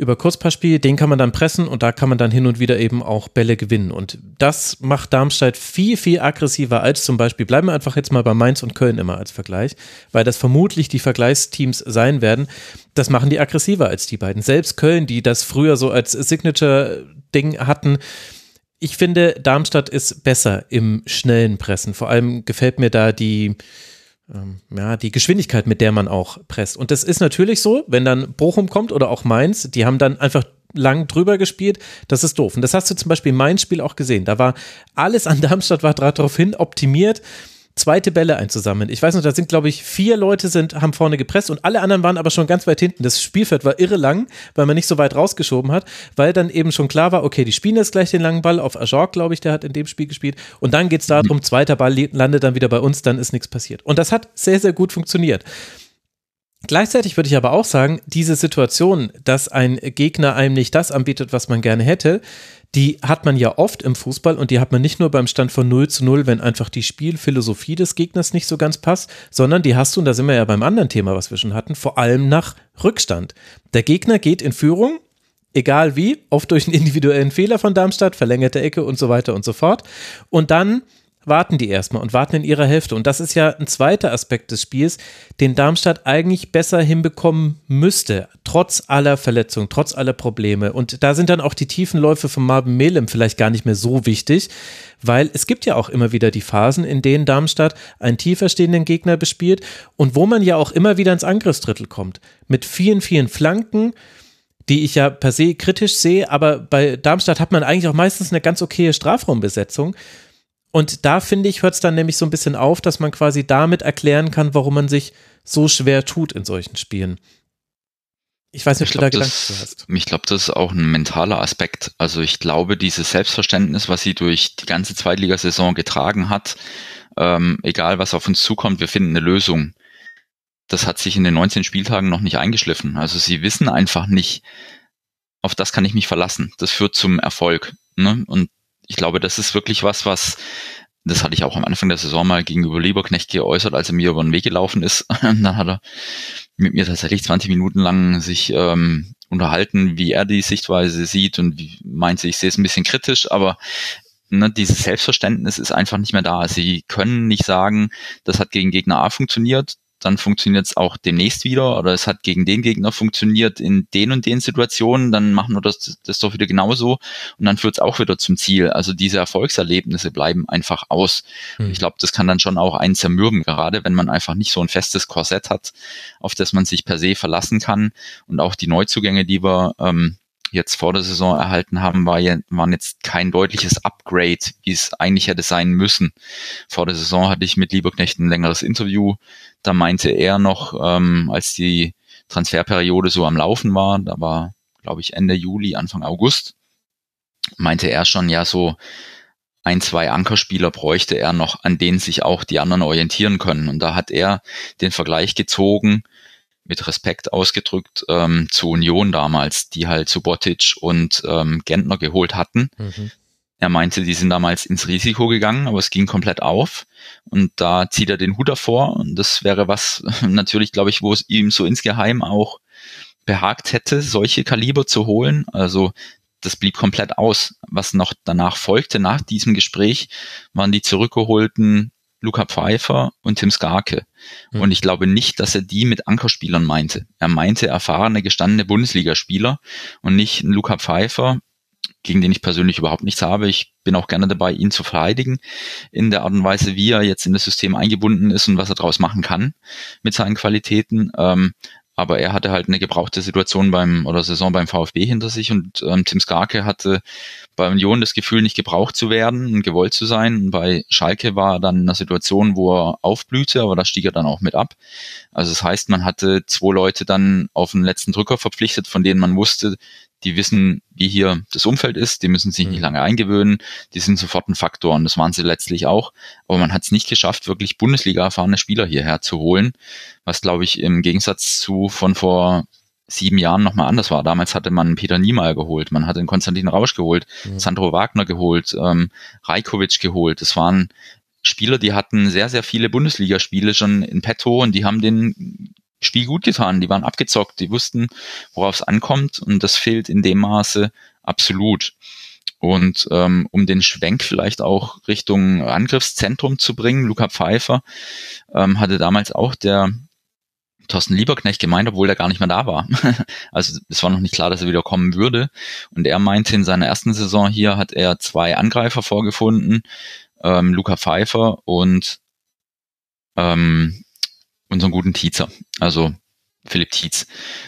über Kurzpassspiel, den kann man dann pressen und da kann man dann hin und wieder eben auch Bälle gewinnen. Und das macht Darmstadt viel, viel aggressiver als zum Beispiel, bleiben wir einfach jetzt mal bei Mainz und Köln immer als Vergleich, weil das vermutlich die Vergleichsteams sein werden. Das machen die aggressiver als die beiden. Selbst Köln, die das früher so als Signature-Ding hatten, ich finde, Darmstadt ist besser im schnellen Pressen. Vor allem gefällt mir da die, ähm, ja, die Geschwindigkeit, mit der man auch presst. Und das ist natürlich so, wenn dann Bochum kommt oder auch Mainz, die haben dann einfach lang drüber gespielt, das ist doof. Und das hast du zum Beispiel in Mainz Spiel auch gesehen. Da war alles an Darmstadt war daraufhin optimiert, zweite Bälle einzusammeln. Ich weiß noch, da sind, glaube ich, vier Leute sind, haben vorne gepresst und alle anderen waren aber schon ganz weit hinten. Das Spielfeld war irre lang, weil man nicht so weit rausgeschoben hat, weil dann eben schon klar war, okay, die spielen jetzt gleich den langen Ball auf Ajork, glaube ich, der hat in dem Spiel gespielt. Und dann geht es darum, zweiter Ball landet dann wieder bei uns, dann ist nichts passiert. Und das hat sehr, sehr gut funktioniert. Gleichzeitig würde ich aber auch sagen, diese Situation, dass ein Gegner einem nicht das anbietet, was man gerne hätte, die hat man ja oft im Fußball und die hat man nicht nur beim Stand von 0 zu 0, wenn einfach die Spielphilosophie des Gegners nicht so ganz passt, sondern die hast du, und da sind wir ja beim anderen Thema, was wir schon hatten, vor allem nach Rückstand. Der Gegner geht in Führung, egal wie, oft durch einen individuellen Fehler von Darmstadt, verlängerte Ecke und so weiter und so fort. Und dann warten die erstmal und warten in ihrer Hälfte. Und das ist ja ein zweiter Aspekt des Spiels, den Darmstadt eigentlich besser hinbekommen müsste, trotz aller Verletzungen, trotz aller Probleme. Und da sind dann auch die tiefen Läufe von Marvin Melem vielleicht gar nicht mehr so wichtig, weil es gibt ja auch immer wieder die Phasen, in denen Darmstadt einen tiefer stehenden Gegner bespielt und wo man ja auch immer wieder ins Angriffsdrittel kommt. Mit vielen, vielen Flanken, die ich ja per se kritisch sehe, aber bei Darmstadt hat man eigentlich auch meistens eine ganz okaye Strafraumbesetzung. Und da finde ich, hört es dann nämlich so ein bisschen auf, dass man quasi damit erklären kann, warum man sich so schwer tut in solchen Spielen. Ich weiß nicht, ob du da Gedanken das, hast. Ich glaube, das ist auch ein mentaler Aspekt. Also ich glaube, dieses Selbstverständnis, was sie durch die ganze Zweitligasaison getragen hat, ähm, egal was auf uns zukommt, wir finden eine Lösung. Das hat sich in den 19 Spieltagen noch nicht eingeschliffen. Also sie wissen einfach nicht, auf das kann ich mich verlassen. Das führt zum Erfolg. Ne? Und ich glaube, das ist wirklich was, was das hatte ich auch am Anfang der Saison mal gegenüber Lieberknecht geäußert, als er mir über den Weg gelaufen ist. dann hat er mit mir tatsächlich 20 Minuten lang sich ähm, unterhalten, wie er die Sichtweise sieht und wie meinte, ich sehe es ein bisschen kritisch, aber ne, dieses Selbstverständnis ist einfach nicht mehr da. Sie können nicht sagen, das hat gegen Gegner A funktioniert, dann funktioniert es auch demnächst wieder oder es hat gegen den Gegner funktioniert in den und den Situationen, dann machen wir das, das doch wieder genauso und dann führt es auch wieder zum Ziel. Also diese Erfolgserlebnisse bleiben einfach aus. Mhm. Ich glaube, das kann dann schon auch einen zermürben, gerade wenn man einfach nicht so ein festes Korsett hat, auf das man sich per se verlassen kann und auch die Neuzugänge, die wir ähm, jetzt vor der Saison erhalten haben, war ja, waren jetzt kein deutliches Upgrade, wie es eigentlich hätte sein müssen. Vor der Saison hatte ich mit Lieberknecht ein längeres Interview. Da meinte er noch, ähm, als die Transferperiode so am Laufen war, da war, glaube ich, Ende Juli, Anfang August, meinte er schon, ja, so ein, zwei Ankerspieler bräuchte er noch, an denen sich auch die anderen orientieren können. Und da hat er den Vergleich gezogen, mit Respekt ausgedrückt, ähm, zu Union damals, die halt Subotic und ähm, Gentner geholt hatten. Mhm. Er meinte, die sind damals ins Risiko gegangen, aber es ging komplett auf. Und da zieht er den Hut davor. Und das wäre was natürlich, glaube ich, wo es ihm so insgeheim auch behagt hätte, solche Kaliber zu holen. Also das blieb komplett aus. Was noch danach folgte, nach diesem Gespräch, waren die zurückgeholten Luca Pfeiffer und Tim Skarke. Mhm. Und ich glaube nicht, dass er die mit Ankerspielern meinte. Er meinte erfahrene, gestandene Bundesligaspieler und nicht Luca Pfeiffer, gegen den ich persönlich überhaupt nichts habe. Ich bin auch gerne dabei, ihn zu verteidigen in der Art und Weise, wie er jetzt in das System eingebunden ist und was er daraus machen kann mit seinen Qualitäten. Ähm, aber er hatte halt eine gebrauchte Situation beim oder Saison beim VfB hinter sich und ähm, Tim Skarke hatte bei Union das Gefühl, nicht gebraucht zu werden und gewollt zu sein. Und bei Schalke war er dann in einer Situation, wo er aufblühte, aber da stieg er dann auch mit ab. Also das heißt, man hatte zwei Leute dann auf den letzten Drücker verpflichtet, von denen man wusste, die wissen, wie hier das Umfeld ist, die müssen sich nicht mhm. lange eingewöhnen, die sind sofort ein Faktor und das waren sie letztlich auch. Aber man hat es nicht geschafft, wirklich Bundesliga erfahrene Spieler hierher zu holen, was glaube ich im Gegensatz zu von vor sieben Jahren nochmal anders war. Damals hatte man Peter Niemeyer geholt, man hatte den Konstantin Rausch geholt, mhm. Sandro Wagner geholt, ähm, Rajkovic geholt. Das waren Spieler, die hatten sehr, sehr viele Bundesligaspiele schon in petto und die haben den Spiel gut getan. Die waren abgezockt, die wussten, worauf es ankommt und das fehlt in dem Maße absolut. Und ähm, um den Schwenk vielleicht auch Richtung Angriffszentrum zu bringen, Luca Pfeiffer ähm, hatte damals auch der Thorsten Lieberknecht gemeint, obwohl er gar nicht mehr da war. also es war noch nicht klar, dass er wieder kommen würde. Und er meinte, in seiner ersten Saison hier hat er zwei Angreifer vorgefunden, ähm, Luca Pfeiffer und ähm, unseren guten Tietzer, also Philipp Tietz.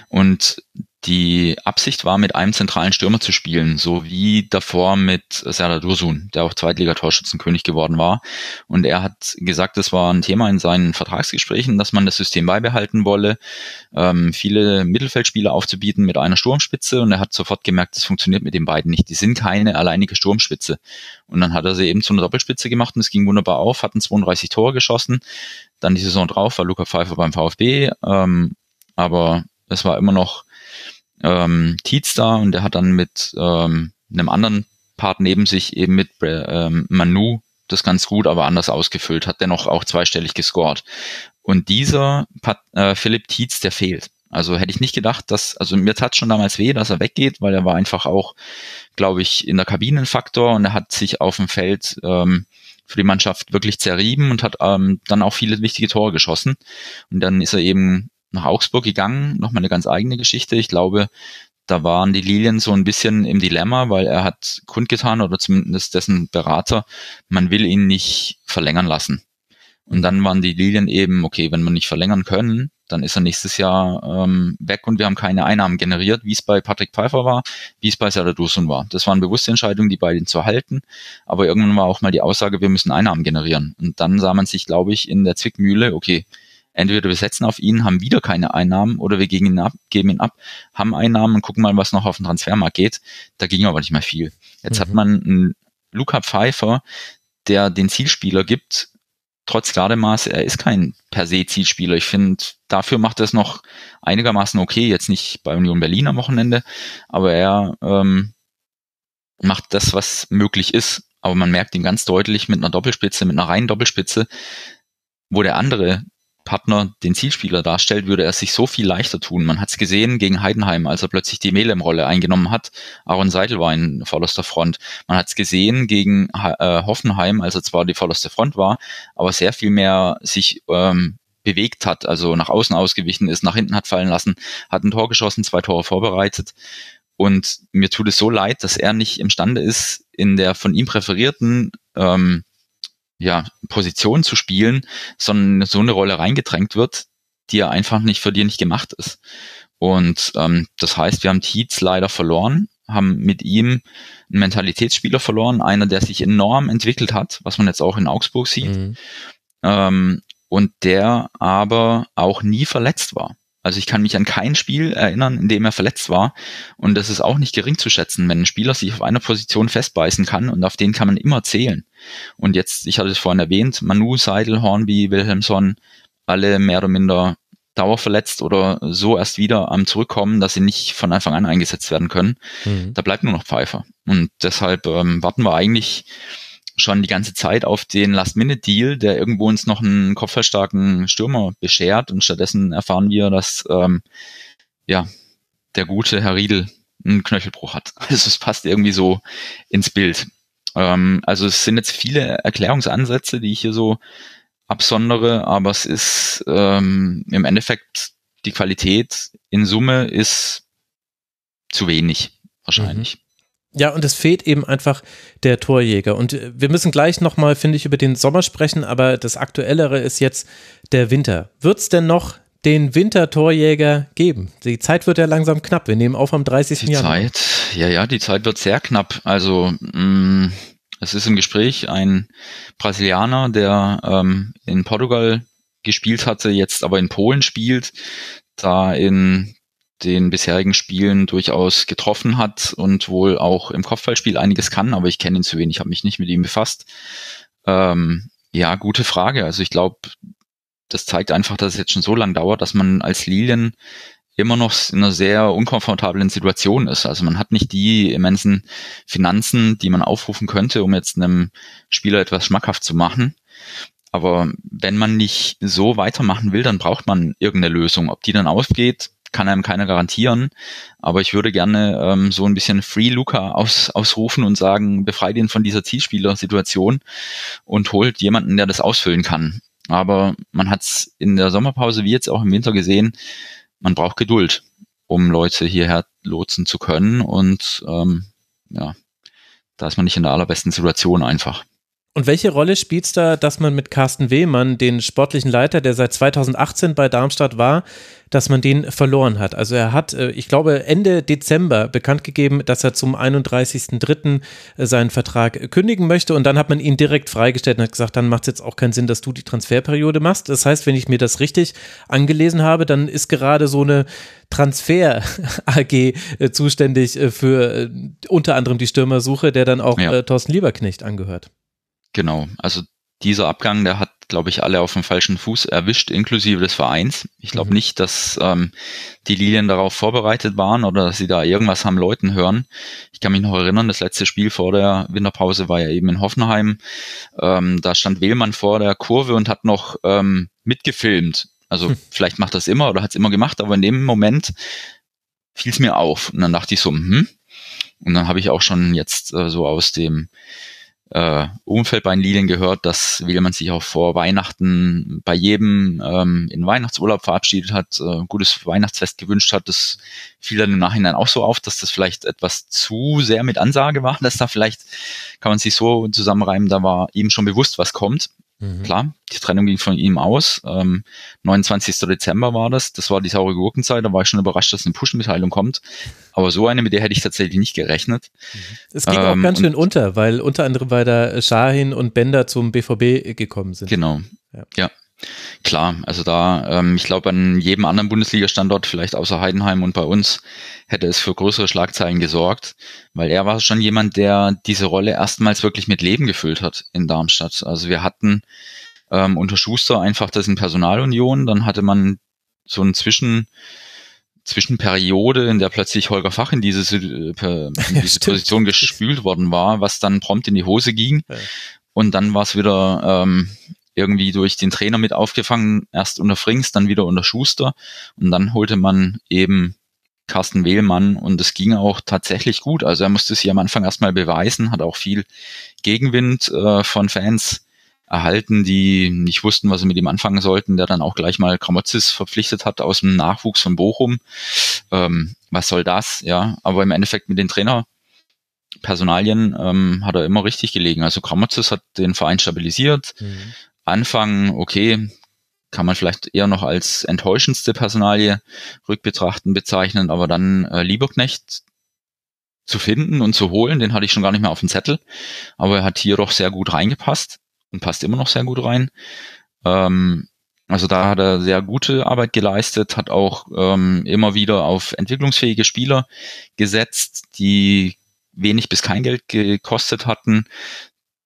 Und die Absicht war, mit einem zentralen Stürmer zu spielen, so wie davor mit Serdar Dursun, der auch Zweitligatorschützenkönig geworden war. Und er hat gesagt, das war ein Thema in seinen Vertragsgesprächen, dass man das System beibehalten wolle, ähm, viele Mittelfeldspieler aufzubieten mit einer Sturmspitze. Und er hat sofort gemerkt, das funktioniert mit den beiden nicht. Die sind keine alleinige Sturmspitze. Und dann hat er sie eben zu einer Doppelspitze gemacht und es ging wunderbar auf, hatten 32 Tore geschossen. Dann die Saison drauf war Luca Pfeiffer beim VfB, ähm, aber es war immer noch ähm, Tietz da und der hat dann mit ähm, einem anderen Part neben sich eben mit ähm, Manu das ganz gut, aber anders ausgefüllt, hat dennoch auch zweistellig gescored. Und dieser Pat, äh, Philipp Tietz, der fehlt. Also hätte ich nicht gedacht, dass, also mir tat schon damals weh, dass er weggeht, weil er war einfach auch, glaube ich, in der Kabine ein Faktor und er hat sich auf dem Feld ähm, für die Mannschaft wirklich zerrieben und hat ähm, dann auch viele wichtige Tore geschossen. Und dann ist er eben nach Augsburg gegangen, nochmal eine ganz eigene Geschichte. Ich glaube, da waren die Lilien so ein bisschen im Dilemma, weil er hat kundgetan oder zumindest dessen Berater, man will ihn nicht verlängern lassen. Und dann waren die Lilien eben, okay, wenn wir nicht verlängern können, dann ist er nächstes Jahr ähm, weg und wir haben keine Einnahmen generiert, wie es bei Patrick Pfeiffer war, wie es bei Serdar Dursun war. Das waren bewusste Entscheidungen, die beiden zu halten, aber irgendwann war auch mal die Aussage, wir müssen Einnahmen generieren. Und dann sah man sich, glaube ich, in der Zwickmühle, okay, entweder wir setzen auf ihn, haben wieder keine Einnahmen oder wir geben ihn ab, geben ihn ab, haben Einnahmen und gucken mal, was noch auf dem Transfermarkt geht. Da ging aber nicht mehr viel. Jetzt mhm. hat man einen Luca Pfeiffer, der den Zielspieler gibt, trotz Gardemaß, er ist kein per se Zielspieler. Ich finde, dafür macht er es noch einigermaßen okay. Jetzt nicht bei Union Berlin am Wochenende, aber er ähm, macht das, was möglich ist. Aber man merkt ihn ganz deutlich mit einer Doppelspitze, mit einer reinen Doppelspitze, wo der andere Partner den Zielspieler darstellt, würde er sich so viel leichter tun. Man hat es gesehen gegen Heidenheim, als er plötzlich die Melem-Rolle eingenommen hat. Aaron Seidel war in vorderster Front. Man hat es gesehen gegen äh, Hoffenheim, als er zwar die vorderste Front war, aber sehr viel mehr sich ähm, bewegt hat, also nach außen ausgewichen ist, nach hinten hat fallen lassen, hat ein Tor geschossen, zwei Tore vorbereitet. Und mir tut es so leid, dass er nicht imstande ist, in der von ihm präferierten ähm, ja, Position zu spielen, sondern so eine Rolle reingedrängt wird, die ja einfach nicht für dir nicht gemacht ist. Und ähm, das heißt, wir haben Tietz leider verloren, haben mit ihm einen Mentalitätsspieler verloren, einer, der sich enorm entwickelt hat, was man jetzt auch in Augsburg sieht, mhm. ähm, und der aber auch nie verletzt war. Also ich kann mich an kein Spiel erinnern, in dem er verletzt war. Und das ist auch nicht gering zu schätzen, wenn ein Spieler sich auf einer Position festbeißen kann und auf den kann man immer zählen. Und jetzt, ich hatte es vorhin erwähnt, Manu, Seidel, Hornby, Wilhelmsson, alle mehr oder minder dauerverletzt oder so erst wieder am Zurückkommen, dass sie nicht von Anfang an eingesetzt werden können. Mhm. Da bleibt nur noch Pfeifer. Und deshalb ähm, warten wir eigentlich schon die ganze Zeit auf den Last-Minute-Deal, der irgendwo uns noch einen kopfballstarken Stürmer beschert und stattdessen erfahren wir, dass ähm, ja der gute Herr Riedel einen Knöchelbruch hat. Also es passt irgendwie so ins Bild. Ähm, also es sind jetzt viele Erklärungsansätze, die ich hier so absondere, aber es ist ähm, im Endeffekt die Qualität in Summe ist zu wenig wahrscheinlich. Ja, und es fehlt eben einfach der Torjäger. Und äh, wir müssen gleich nochmal, finde ich, über den Sommer sprechen, aber das Aktuellere ist jetzt der Winter. Wird es denn noch den Wintertorjäger geben? Die Zeit wird ja langsam knapp. Wir nehmen auf am 30. Die Januar. Zeit, ja, ja, die Zeit wird sehr knapp. Also mh, es ist im Gespräch ein Brasilianer, der ähm, in Portugal gespielt hatte, jetzt aber in Polen spielt, da in den bisherigen Spielen durchaus getroffen hat und wohl auch im Kopfballspiel einiges kann, aber ich kenne ihn zu wenig, habe mich nicht mit ihm befasst. Ähm, ja, gute Frage. Also ich glaube, das zeigt einfach, dass es jetzt schon so lange dauert, dass man als Lilien immer noch in einer sehr unkomfortablen Situation ist. Also man hat nicht die immensen Finanzen, die man aufrufen könnte, um jetzt einem Spieler etwas schmackhaft zu machen. Aber wenn man nicht so weitermachen will, dann braucht man irgendeine Lösung. Ob die dann ausgeht, kann einem keiner garantieren. Aber ich würde gerne ähm, so ein bisschen Free Luca aus, ausrufen und sagen, befreit ihn von dieser Zielspieler-Situation und holt jemanden, der das ausfüllen kann. Aber man hat es in der Sommerpause wie jetzt auch im Winter gesehen, man braucht Geduld, um Leute hierher lotsen zu können. Und ähm, ja, da ist man nicht in der allerbesten Situation einfach. Und welche Rolle spielt es da, dass man mit Carsten Wehmann, den sportlichen Leiter, der seit 2018 bei Darmstadt war, dass man den verloren hat? Also er hat, äh, ich glaube, Ende Dezember bekannt gegeben, dass er zum 31.03. Äh, seinen Vertrag kündigen möchte und dann hat man ihn direkt freigestellt und hat gesagt, dann macht es jetzt auch keinen Sinn, dass du die Transferperiode machst. Das heißt, wenn ich mir das richtig angelesen habe, dann ist gerade so eine Transfer AG äh, zuständig für unter anderem die Stürmersuche, der dann auch ja. Thorsten Lieberknecht angehört. Genau, also dieser Abgang, der hat, glaube ich, alle auf dem falschen Fuß erwischt, inklusive des Vereins. Ich glaube mhm. nicht, dass ähm, die Lilien darauf vorbereitet waren oder dass sie da irgendwas haben Leuten hören. Ich kann mich noch erinnern, das letzte Spiel vor der Winterpause war ja eben in Hoffenheim. Ähm, da stand Wählmann vor der Kurve und hat noch ähm, mitgefilmt. Also hm. vielleicht macht das immer oder hat es immer gemacht, aber in dem Moment fiel es mir auf. Und dann dachte ich so, hm. Und dann habe ich auch schon jetzt äh, so aus dem äh, Umfeld bei den Lilien gehört, dass Wielemann sich auch vor Weihnachten bei jedem ähm, in Weihnachtsurlaub verabschiedet hat, äh, gutes Weihnachtsfest gewünscht hat. Das fiel dann im Nachhinein auch so auf, dass das vielleicht etwas zu sehr mit Ansage war, dass da vielleicht, kann man sich so zusammenreimen, da war ihm schon bewusst, was kommt. Mhm. Klar, die Trennung ging von ihm aus. Ähm, 29. Dezember war das. Das war die saure Gurkenzeit. Da war ich schon überrascht, dass eine Push-Mitteilung kommt. Aber so eine, mit der hätte ich tatsächlich nicht gerechnet. Mhm. Es ging ähm, auch ganz schön unter, weil unter anderem bei der Shahin und Bender zum BVB gekommen sind. Genau. ja. ja. Klar, also da, ähm, ich glaube, an jedem anderen Bundesliga-Standort, vielleicht außer Heidenheim und bei uns, hätte es für größere Schlagzeilen gesorgt, weil er war schon jemand, der diese Rolle erstmals wirklich mit Leben gefüllt hat in Darmstadt. Also wir hatten ähm, unter Schuster einfach das in Personalunion, dann hatte man so ein Zwischen, Zwischenperiode, in der plötzlich Holger Fach in diese, äh, in diese ja, Position gespült worden war, was dann prompt in die Hose ging. Ja. Und dann war es wieder ähm, irgendwie durch den Trainer mit aufgefangen, erst unter Frings, dann wieder unter Schuster und dann holte man eben Carsten Wehlmann und es ging auch tatsächlich gut. Also er musste sich am Anfang erstmal beweisen, hat auch viel Gegenwind äh, von Fans erhalten, die nicht wussten, was sie mit ihm anfangen sollten, der dann auch gleich mal Kramotzis verpflichtet hat aus dem Nachwuchs von Bochum. Ähm, was soll das? Ja, aber im Endeffekt mit den Trainer Personalien ähm, hat er immer richtig gelegen. Also Kramotzis hat den Verein stabilisiert, mhm. Anfang, okay, kann man vielleicht eher noch als enttäuschendste Personalie rückbetrachten bezeichnen, aber dann äh, Lieberknecht zu finden und zu holen, den hatte ich schon gar nicht mehr auf dem Zettel, aber er hat hier doch sehr gut reingepasst und passt immer noch sehr gut rein. Ähm, also da hat er sehr gute Arbeit geleistet, hat auch ähm, immer wieder auf entwicklungsfähige Spieler gesetzt, die wenig bis kein Geld gekostet hatten,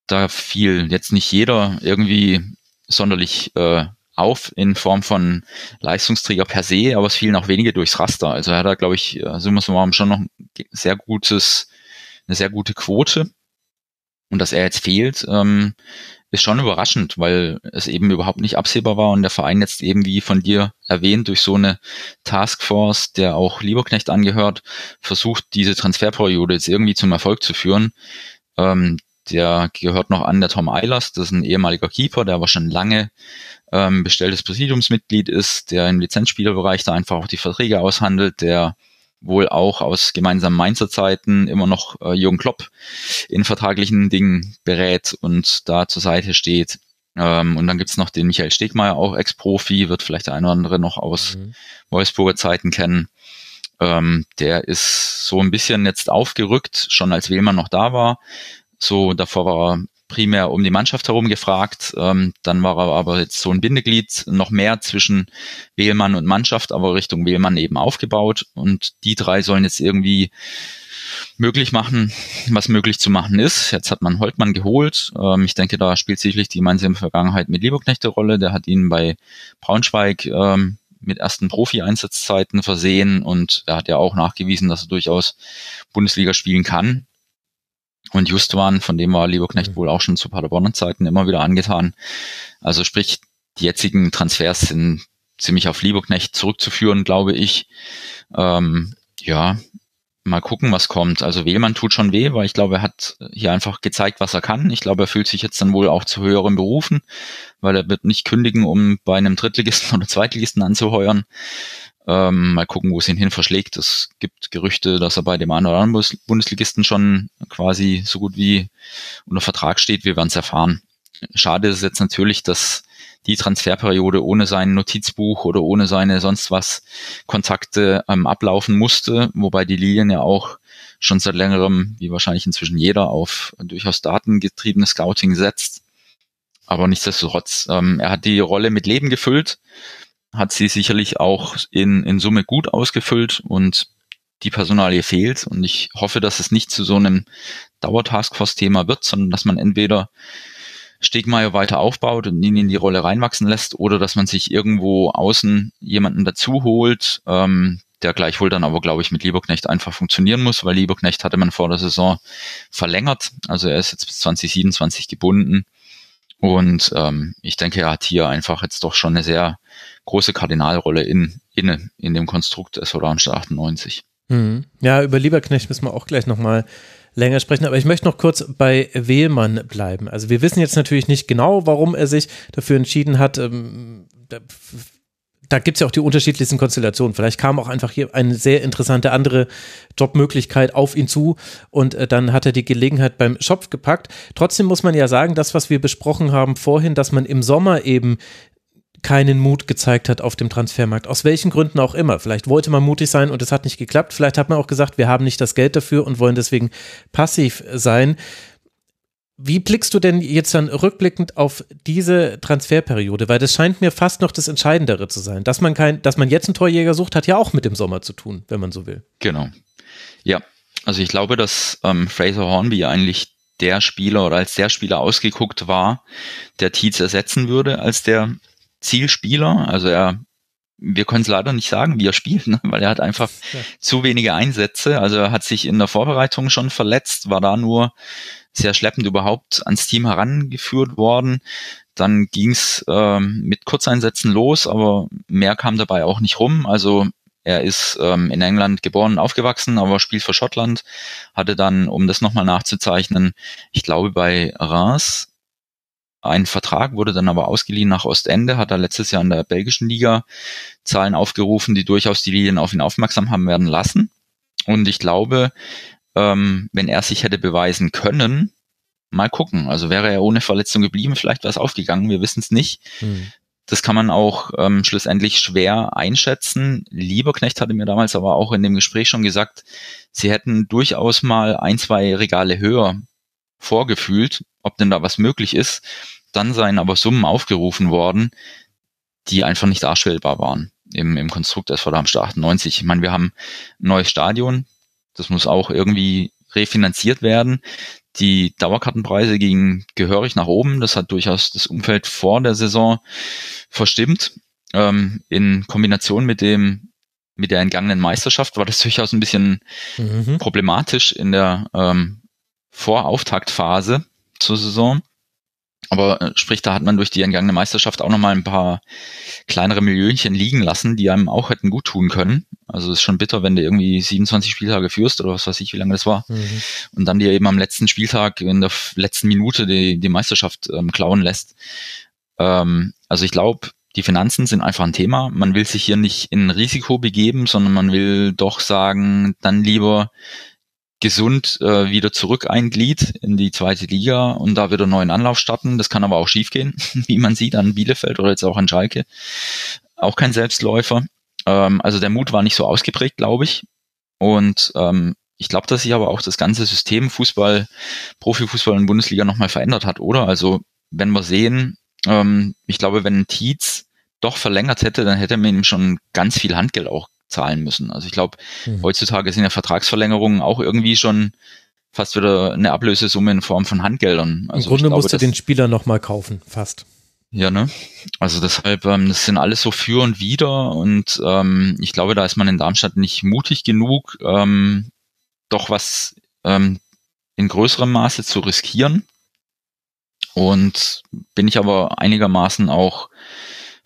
da fiel jetzt nicht jeder irgendwie sonderlich äh, auf in Form von Leistungsträger per se, aber es fielen auch wenige durchs Raster. Also er hat da, glaube ich, also muss man schon noch ein sehr gutes, eine sehr gute Quote. Und dass er jetzt fehlt, ähm, ist schon überraschend, weil es eben überhaupt nicht absehbar war und der Verein jetzt eben, wie von dir erwähnt, durch so eine Taskforce, der auch Lieberknecht angehört, versucht, diese Transferperiode jetzt irgendwie zum Erfolg zu führen. Ähm, der gehört noch an der Tom Eilers, das ist ein ehemaliger Keeper, der aber schon lange ähm, bestelltes Präsidiumsmitglied ist, der im Lizenzspielerbereich da einfach auch die Verträge aushandelt, der wohl auch aus gemeinsamen Mainzer Zeiten immer noch äh, Jürgen Klopp in vertraglichen Dingen berät und da zur Seite steht. Ähm, und dann gibt's noch den Michael Stegmeier, auch Ex-Profi, wird vielleicht der eine oder andere noch aus mhm. Wolfsburger Zeiten kennen. Ähm, der ist so ein bisschen jetzt aufgerückt, schon als Wählmann noch da war. So davor war er primär um die Mannschaft herum gefragt. Ähm, dann war er aber jetzt so ein Bindeglied, noch mehr zwischen Wählmann und Mannschaft, aber Richtung Wählmann eben aufgebaut. Und die drei sollen jetzt irgendwie möglich machen, was möglich zu machen ist. Jetzt hat man Holtmann geholt. Ähm, ich denke, da spielt sicherlich die gemeinsame Vergangenheit mit Lieberknecht eine Rolle. Der hat ihn bei Braunschweig ähm, mit ersten Profi-Einsatzzeiten versehen und er hat ja auch nachgewiesen, dass er durchaus Bundesliga spielen kann. Und Justwan, von dem war Lieberknecht mhm. wohl auch schon zu Paderborner Zeiten immer wieder angetan. Also sprich, die jetzigen Transfers sind ziemlich auf Lieberknecht zurückzuführen, glaube ich. Ähm, ja, mal gucken, was kommt. Also Wehmann tut schon weh, weil ich glaube, er hat hier einfach gezeigt, was er kann. Ich glaube, er fühlt sich jetzt dann wohl auch zu höheren Berufen, weil er wird nicht kündigen, um bei einem Drittligisten oder Zweitligisten anzuheuern. Ähm, mal gucken, wo es ihn hin verschlägt. Es gibt Gerüchte, dass er bei dem einen oder anderen Bundesligisten schon quasi so gut wie unter Vertrag steht. Wir werden es erfahren. Schade ist jetzt natürlich, dass die Transferperiode ohne sein Notizbuch oder ohne seine sonst was Kontakte ähm, ablaufen musste, wobei die Lilien ja auch schon seit längerem, wie wahrscheinlich inzwischen jeder, auf durchaus datengetriebenes Scouting setzt. Aber nichtsdestotrotz, ähm, er hat die Rolle mit Leben gefüllt hat sie sicherlich auch in, in Summe gut ausgefüllt und die Personalie fehlt. Und ich hoffe, dass es nicht zu so einem Dauertaskforce-Thema wird, sondern dass man entweder Stegmeier weiter aufbaut und ihn in die Rolle reinwachsen lässt oder dass man sich irgendwo außen jemanden dazu holt, ähm, der gleichwohl dann aber, glaube ich, mit Lieberknecht einfach funktionieren muss, weil Lieberknecht hatte man vor der Saison verlängert. Also er ist jetzt bis 2027 gebunden. Und ähm, ich denke, er hat hier einfach jetzt doch schon eine sehr große Kardinalrolle in, in, in dem Konstrukt des Orange 98. Mhm. Ja, über Lieberknecht müssen wir auch gleich nochmal länger sprechen, aber ich möchte noch kurz bei Wählmann bleiben. Also wir wissen jetzt natürlich nicht genau, warum er sich dafür entschieden hat. Ähm, da, da gibt es ja auch die unterschiedlichsten Konstellationen. Vielleicht kam auch einfach hier eine sehr interessante andere Jobmöglichkeit auf ihn zu und äh, dann hat er die Gelegenheit beim Schopf gepackt. Trotzdem muss man ja sagen, das, was wir besprochen haben vorhin, dass man im Sommer eben keinen Mut gezeigt hat auf dem Transfermarkt. Aus welchen Gründen auch immer. Vielleicht wollte man mutig sein und es hat nicht geklappt. Vielleicht hat man auch gesagt, wir haben nicht das Geld dafür und wollen deswegen passiv sein. Wie blickst du denn jetzt dann rückblickend auf diese Transferperiode? Weil das scheint mir fast noch das Entscheidendere zu sein. Dass man kein, dass man jetzt einen Torjäger sucht, hat ja auch mit dem Sommer zu tun, wenn man so will. Genau. Ja, also ich glaube, dass ähm, Fraser Hornby eigentlich der Spieler oder als der Spieler ausgeguckt war, der Tietz ersetzen würde als der Zielspieler. Also er, wir können es leider nicht sagen, wie er spielt, ne? weil er hat einfach ja. zu wenige Einsätze. Also er hat sich in der Vorbereitung schon verletzt, war da nur sehr schleppend überhaupt ans Team herangeführt worden. Dann ging's ähm, mit Kurzeinsätzen los, aber mehr kam dabei auch nicht rum. Also er ist ähm, in England geboren und aufgewachsen, aber spielt für Schottland. Hatte dann, um das nochmal nachzuzeichnen, ich glaube bei Reims ein Vertrag, wurde dann aber ausgeliehen nach Ostende, hat er letztes Jahr in der belgischen Liga Zahlen aufgerufen, die durchaus die Lilien auf ihn aufmerksam haben werden lassen. Und ich glaube, ähm, wenn er sich hätte beweisen können, mal gucken. Also wäre er ohne Verletzung geblieben, vielleicht wäre es aufgegangen, wir wissen es nicht. Hm. Das kann man auch ähm, schlussendlich schwer einschätzen. Lieberknecht hatte mir damals aber auch in dem Gespräch schon gesagt, sie hätten durchaus mal ein, zwei Regale höher vorgefühlt, ob denn da was möglich ist. Dann seien aber Summen aufgerufen worden, die einfach nicht darstellbar waren im, im Konstrukt SV Darmstadt 98. Ich meine, wir haben ein neues Stadion, das muss auch irgendwie refinanziert werden. Die Dauerkartenpreise gingen gehörig nach oben. Das hat durchaus das Umfeld vor der Saison verstimmt. Ähm, in Kombination mit dem mit der entgangenen Meisterschaft war das durchaus ein bisschen mhm. problematisch in der ähm, Vorauftaktphase zur Saison. Aber äh, sprich, da hat man durch die entgangene Meisterschaft auch nochmal ein paar kleinere Millionchen liegen lassen, die einem auch hätten gut tun können. Also es ist schon bitter, wenn du irgendwie 27 Spieltage führst oder was weiß ich, wie lange das war. Mhm. Und dann dir eben am letzten Spieltag in der letzten Minute die, die Meisterschaft ähm, klauen lässt. Ähm, also ich glaube, die Finanzen sind einfach ein Thema. Man will sich hier nicht in ein Risiko begeben, sondern man will doch sagen, dann lieber gesund äh, wieder zurück ein Glied in die zweite Liga und da wieder einen neuen Anlauf starten. Das kann aber auch schiefgehen, wie man sieht an Bielefeld oder jetzt auch an Schalke. Auch kein Selbstläufer. Ähm, also der Mut war nicht so ausgeprägt, glaube ich. Und ähm, ich glaube, dass sich aber auch das ganze System Fußball, Profifußball in Bundesliga nochmal verändert hat, oder? Also wenn wir sehen, ähm, ich glaube, wenn Tietz doch verlängert hätte, dann hätte man ihm schon ganz viel Handgeld auch zahlen müssen. Also ich glaube, mhm. heutzutage sind ja Vertragsverlängerungen auch irgendwie schon fast wieder eine Ablösesumme in Form von Handgeldern. Also Im Grunde glaube, musst du den Spieler nochmal kaufen, fast. Ja, ne? Also deshalb, ähm, das sind alles so für und wider und ähm, ich glaube, da ist man in Darmstadt nicht mutig genug, ähm, doch was ähm, in größerem Maße zu riskieren. Und bin ich aber einigermaßen auch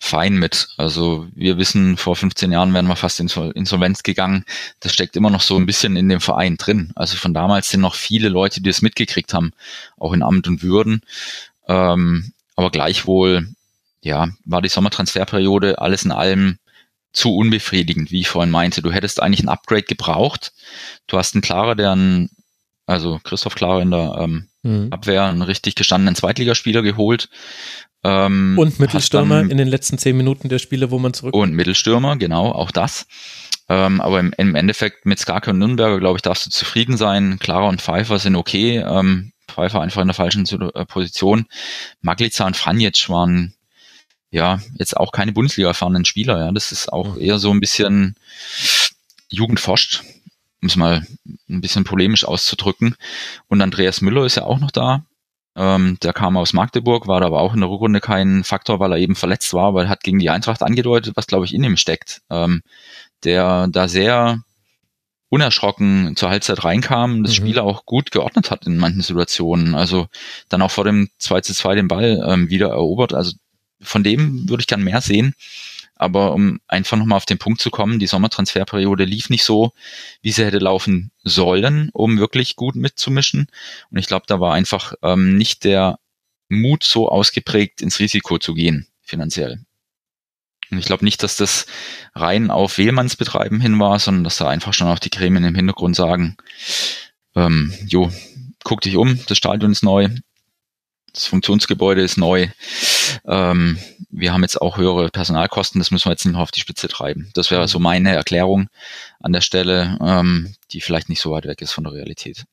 fein mit. Also wir wissen, vor 15 Jahren wären wir fast in Insolvenz gegangen. Das steckt immer noch so ein bisschen in dem Verein drin. Also von damals sind noch viele Leute, die es mitgekriegt haben, auch in Amt und Würden. Ähm, aber gleichwohl, ja, war die Sommertransferperiode alles in allem zu unbefriedigend, wie ich vorhin meinte. Du hättest eigentlich ein Upgrade gebraucht. Du hast einen Klarer, der einen, also Christoph Klarer in der ähm, mhm. Abwehr, einen richtig gestandenen Zweitligaspieler geholt. Ähm, und Mittelstürmer dann, in den letzten zehn Minuten der Spiele, wo man zurück. Und Mittelstürmer, genau, auch das. Ähm, aber im, im, Endeffekt mit Skarke und Nürnberger, glaube ich, darfst du zufrieden sein. Clara und Pfeiffer sind okay. Ähm, Pfeiffer einfach in der falschen äh, Position. Maglica und Franjic waren ja jetzt auch keine Bundesliga erfahrenen Spieler. Ja, das ist auch eher so ein bisschen Jugendforscht, um es mal ein bisschen polemisch auszudrücken. Und Andreas Müller ist ja auch noch da. Ähm, der kam aus Magdeburg, war da aber auch in der Rückrunde kein Faktor, weil er eben verletzt war, weil er hat gegen die Eintracht angedeutet, was glaube ich in ihm steckt. Ähm, der da sehr unerschrocken zur Halbzeit reinkam, das mhm. Spiel auch gut geordnet hat in manchen Situationen. Also dann auch vor dem 2 zu 2 den Ball ähm, wieder erobert. Also von dem würde ich gern mehr sehen. Aber um einfach nochmal auf den Punkt zu kommen, die Sommertransferperiode lief nicht so, wie sie hätte laufen sollen, um wirklich gut mitzumischen. Und ich glaube, da war einfach ähm, nicht der Mut so ausgeprägt, ins Risiko zu gehen, finanziell. Und ich glaube nicht, dass das rein auf Wählmanns Betreiben hin war, sondern dass da einfach schon auch die Gremien im Hintergrund sagen, ähm, jo, guck dich um, das Stadion ist neu, das Funktionsgebäude ist neu. Ähm, wir haben jetzt auch höhere Personalkosten, das müssen wir jetzt nicht noch auf die Spitze treiben. Das wäre so meine Erklärung an der Stelle, ähm, die vielleicht nicht so weit weg ist von der Realität.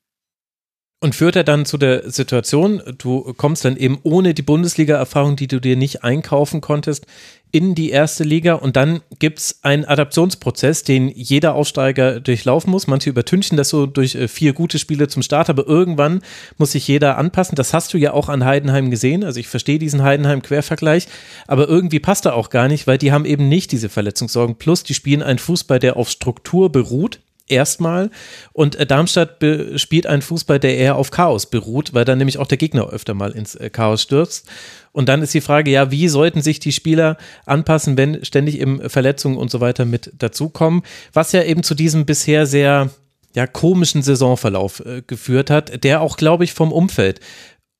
Und führt er dann zu der Situation, du kommst dann eben ohne die Bundesliga-Erfahrung, die du dir nicht einkaufen konntest, in die erste Liga und dann gibt es einen Adaptionsprozess, den jeder Aufsteiger durchlaufen muss. Manche übertünchen das so durch äh, vier gute Spiele zum Start, aber irgendwann muss sich jeder anpassen. Das hast du ja auch an Heidenheim gesehen. Also ich verstehe diesen Heidenheim-Quervergleich, aber irgendwie passt er auch gar nicht, weil die haben eben nicht diese Verletzungssorgen. Plus, die spielen einen Fußball, der auf Struktur beruht erstmal. Und äh, Darmstadt spielt einen Fußball, der eher auf Chaos beruht, weil dann nämlich auch der Gegner öfter mal ins äh, Chaos stürzt. Und dann ist die Frage, ja, wie sollten sich die Spieler anpassen, wenn ständig eben Verletzungen und so weiter mit dazukommen? Was ja eben zu diesem bisher sehr ja, komischen Saisonverlauf äh, geführt hat, der auch, glaube ich, vom Umfeld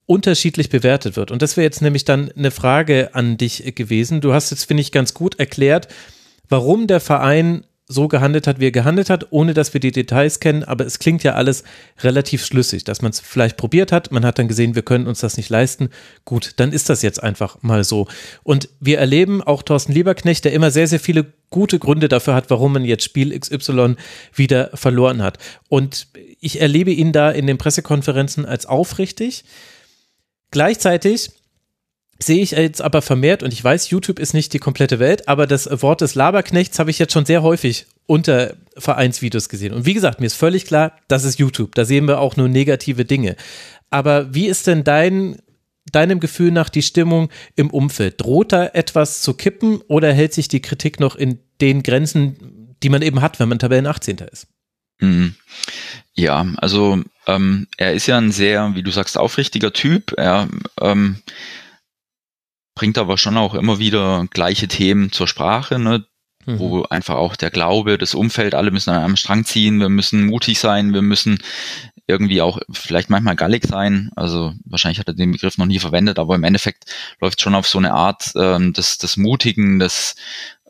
unterschiedlich bewertet wird. Und das wäre jetzt nämlich dann eine Frage an dich gewesen. Du hast jetzt, finde ich, ganz gut erklärt, warum der Verein so gehandelt hat, wie er gehandelt hat, ohne dass wir die Details kennen, aber es klingt ja alles relativ schlüssig, dass man es vielleicht probiert hat, man hat dann gesehen, wir können uns das nicht leisten, gut, dann ist das jetzt einfach mal so. Und wir erleben auch Thorsten Lieberknecht, der immer sehr, sehr viele gute Gründe dafür hat, warum man jetzt Spiel XY wieder verloren hat. Und ich erlebe ihn da in den Pressekonferenzen als aufrichtig. Gleichzeitig sehe ich jetzt aber vermehrt, und ich weiß, YouTube ist nicht die komplette Welt, aber das Wort des Laberknechts habe ich jetzt schon sehr häufig unter Vereinsvideos gesehen. Und wie gesagt, mir ist völlig klar, das ist YouTube. Da sehen wir auch nur negative Dinge. Aber wie ist denn dein, deinem Gefühl nach die Stimmung im Umfeld? Droht da etwas zu kippen oder hält sich die Kritik noch in den Grenzen, die man eben hat, wenn man Tabellen 18. ist? Mhm. Ja, also ähm, er ist ja ein sehr, wie du sagst, aufrichtiger Typ. Er ähm, bringt aber schon auch immer wieder gleiche Themen zur Sprache, ne? Mhm. wo einfach auch der Glaube, das Umfeld, alle müssen an einem Strang ziehen, wir müssen mutig sein, wir müssen irgendwie auch vielleicht manchmal gallig sein. Also wahrscheinlich hat er den Begriff noch nie verwendet, aber im Endeffekt läuft schon auf so eine Art ähm, des, des Mutigen, des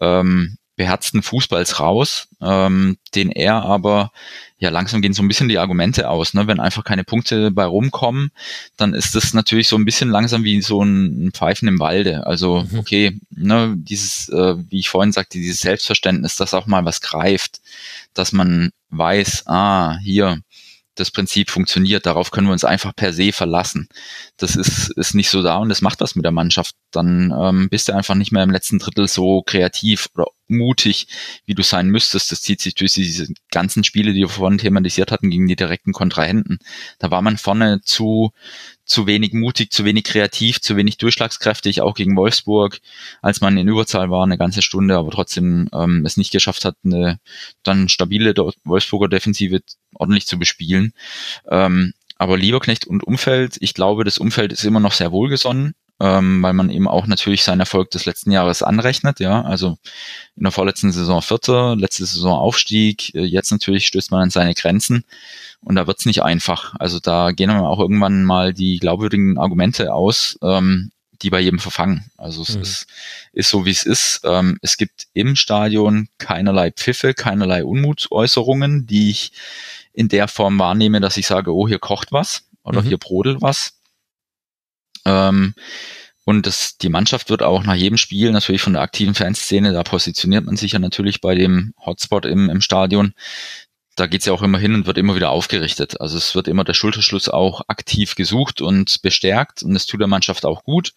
ähm, beherzten Fußballs raus, ähm, den er aber ja langsam gehen so ein bisschen die Argumente aus. Ne? Wenn einfach keine Punkte bei rumkommen, dann ist das natürlich so ein bisschen langsam wie so ein Pfeifen im Walde. Also mhm. okay, ne, dieses, äh, wie ich vorhin sagte, dieses Selbstverständnis, dass auch mal was greift, dass man weiß, ah, hier, das Prinzip funktioniert, darauf können wir uns einfach per se verlassen. Das ist, ist nicht so da und das macht was mit der Mannschaft. Dann ähm, bist du einfach nicht mehr im letzten Drittel so kreativ oder mutig, wie du sein müsstest. Das zieht sich durch diese ganzen Spiele, die wir vorhin thematisiert hatten, gegen die direkten Kontrahenten. Da war man vorne zu, zu wenig mutig, zu wenig kreativ, zu wenig durchschlagskräftig, auch gegen Wolfsburg, als man in Überzahl war, eine ganze Stunde, aber trotzdem ähm, es nicht geschafft hat, eine dann stabile Wolfsburger Defensive ordentlich zu bespielen. Ähm, aber Lieberknecht und Umfeld, ich glaube, das Umfeld ist immer noch sehr wohlgesonnen ähm, weil man eben auch natürlich seinen Erfolg des letzten Jahres anrechnet. Ja, also in der vorletzten Saison Vierter, letzte Saison Aufstieg, äh, jetzt natürlich stößt man an seine Grenzen und da wird's nicht einfach. Also da gehen dann auch irgendwann mal die glaubwürdigen Argumente aus, ähm, die bei jedem verfangen. Also es mhm. ist, ist so, wie es ist. Ähm, es gibt im Stadion keinerlei Pfiffe, keinerlei Unmutsäußerungen, die ich in der Form wahrnehme, dass ich sage, oh, hier kocht was oder mhm. hier brodelt was. Ähm, und das, die Mannschaft wird auch nach jedem Spiel natürlich von der aktiven Fanszene, da positioniert man sich ja natürlich bei dem Hotspot im, im Stadion. Da geht's ja auch immer hin und wird immer wieder aufgerichtet. Also es wird immer der Schulterschluss auch aktiv gesucht und bestärkt und es tut der Mannschaft auch gut.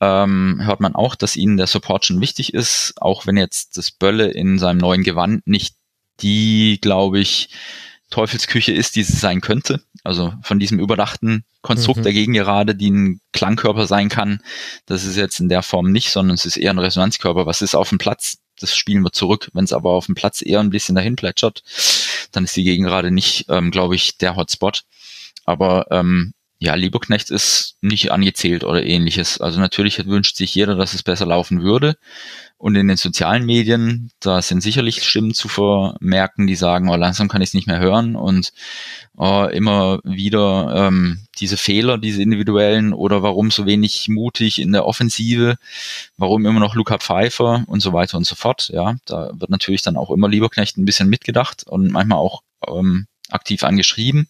Ähm, hört man auch, dass ihnen der Support schon wichtig ist, auch wenn jetzt das Bölle in seinem neuen Gewand nicht die, glaube ich, Teufelsküche ist, die es sein könnte. Also von diesem überdachten Konstrukt mhm. dagegen gerade, die ein Klangkörper sein kann. Das ist jetzt in der Form nicht, sondern es ist eher ein Resonanzkörper. Was ist auf dem Platz? Das spielen wir zurück. Wenn es aber auf dem Platz eher ein bisschen dahin plätschert, dann ist die Gegend gerade nicht, ähm, glaube ich, der Hotspot. Aber ähm, ja, Lieberknecht ist nicht angezählt oder ähnliches. Also natürlich wünscht sich jeder, dass es besser laufen würde. Und in den sozialen Medien, da sind sicherlich Stimmen zu vermerken, die sagen, oh, langsam kann ich es nicht mehr hören und oh, immer wieder ähm, diese Fehler, diese individuellen oder warum so wenig mutig in der Offensive, warum immer noch Luca Pfeiffer und so weiter und so fort. Ja, da wird natürlich dann auch immer Lieberknecht ein bisschen mitgedacht und manchmal auch ähm, aktiv angeschrieben.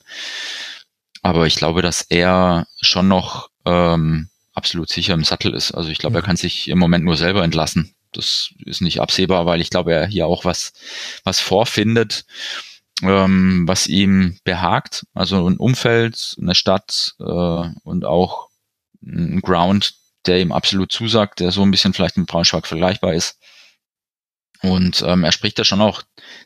Aber ich glaube, dass er schon noch ähm, absolut sicher im Sattel ist. Also ich glaube, er mhm. kann sich im Moment nur selber entlassen. Das ist nicht absehbar, weil ich glaube, er hier auch was, was vorfindet, ähm, was ihm behagt. Also ein Umfeld, eine Stadt äh, und auch ein Ground, der ihm absolut zusagt, der so ein bisschen vielleicht mit Braunschweig vergleichbar ist. Und ähm, er spricht da schon auch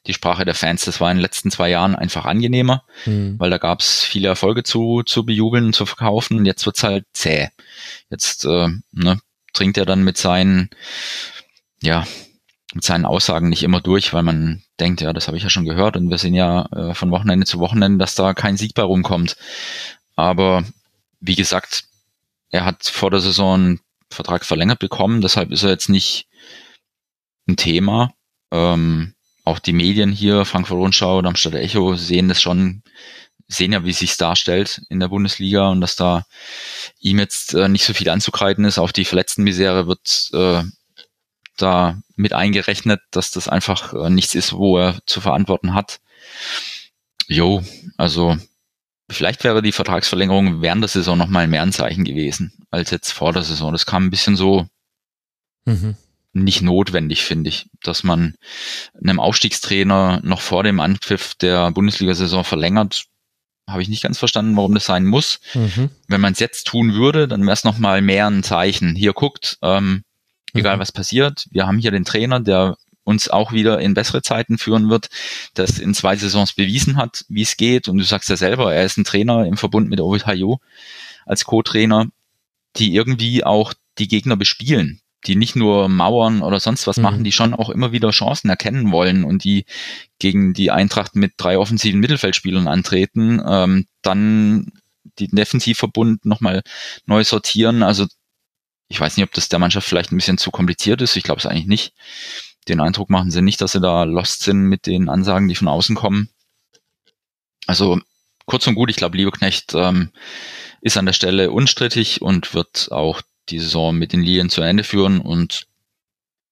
die Sprache der Fans. Das war in den letzten zwei Jahren einfach angenehmer, mhm. weil da gab es viele Erfolge zu, zu bejubeln, zu verkaufen. Und jetzt wird's halt zäh. Jetzt äh, ne, dringt er dann mit seinen, ja, mit seinen Aussagen nicht immer durch, weil man denkt, ja, das habe ich ja schon gehört und wir sehen ja äh, von Wochenende zu Wochenende, dass da kein Sieg bei rumkommt. Aber wie gesagt, er hat vor der Saison einen Vertrag verlängert bekommen, deshalb ist er jetzt nicht ein Thema. Ähm, auch die Medien hier, Frankfurt Rundschau, Darmstadt Echo, sehen das schon, sehen ja, wie es sich darstellt in der Bundesliga und dass da ihm jetzt äh, nicht so viel anzukreiden ist. Auch die Verletztenmisere wird äh, da mit eingerechnet, dass das einfach äh, nichts ist, wo er zu verantworten hat. Jo, also vielleicht wäre die Vertragsverlängerung während der Saison nochmal mehr ein Zeichen gewesen als jetzt vor der Saison. Das kam ein bisschen so mhm nicht notwendig, finde ich, dass man einem Aufstiegstrainer noch vor dem Anpfiff der Bundesliga-Saison verlängert. Habe ich nicht ganz verstanden, warum das sein muss. Mhm. Wenn man es jetzt tun würde, dann wäre es nochmal mehr ein Zeichen. Hier guckt, ähm, egal mhm. was passiert, wir haben hier den Trainer, der uns auch wieder in bessere Zeiten führen wird, das in zwei Saisons bewiesen hat, wie es geht. Und du sagst ja selber, er ist ein Trainer im Verbund mit Hayo als Co-Trainer, die irgendwie auch die Gegner bespielen die nicht nur Mauern oder sonst was mhm. machen, die schon auch immer wieder Chancen erkennen wollen und die gegen die Eintracht mit drei offensiven Mittelfeldspielern antreten, ähm, dann die Defensivverbund nochmal neu sortieren. Also ich weiß nicht, ob das der Mannschaft vielleicht ein bisschen zu kompliziert ist. Ich glaube es eigentlich nicht. Den Eindruck machen sie nicht, dass sie da lost sind mit den Ansagen, die von außen kommen. Also kurz und gut, ich glaube, Lieberknecht ähm, ist an der Stelle unstrittig und wird auch die Saison mit den Lilien zu Ende führen. Und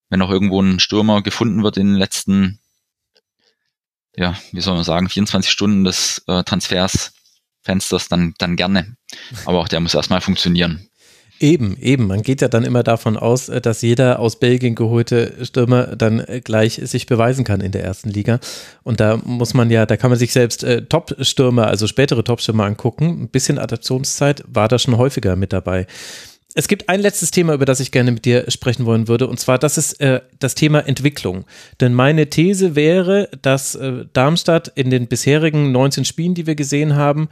wenn auch irgendwo ein Stürmer gefunden wird in den letzten, ja, wie soll man sagen, 24 Stunden des äh, Transfers, Fensters, dann, dann gerne. Aber auch der muss erstmal funktionieren. Eben, eben. Man geht ja dann immer davon aus, äh, dass jeder aus Belgien geholte Stürmer dann äh, gleich sich beweisen kann in der ersten Liga. Und da muss man ja, da kann man sich selbst äh, Top-Stürmer, also spätere Top-Stürmer angucken. Ein bisschen Adaptionszeit war da schon häufiger mit dabei. Es gibt ein letztes Thema, über das ich gerne mit dir sprechen wollen würde, und zwar das ist äh, das Thema Entwicklung. Denn meine These wäre, dass äh, Darmstadt in den bisherigen 19 Spielen, die wir gesehen haben,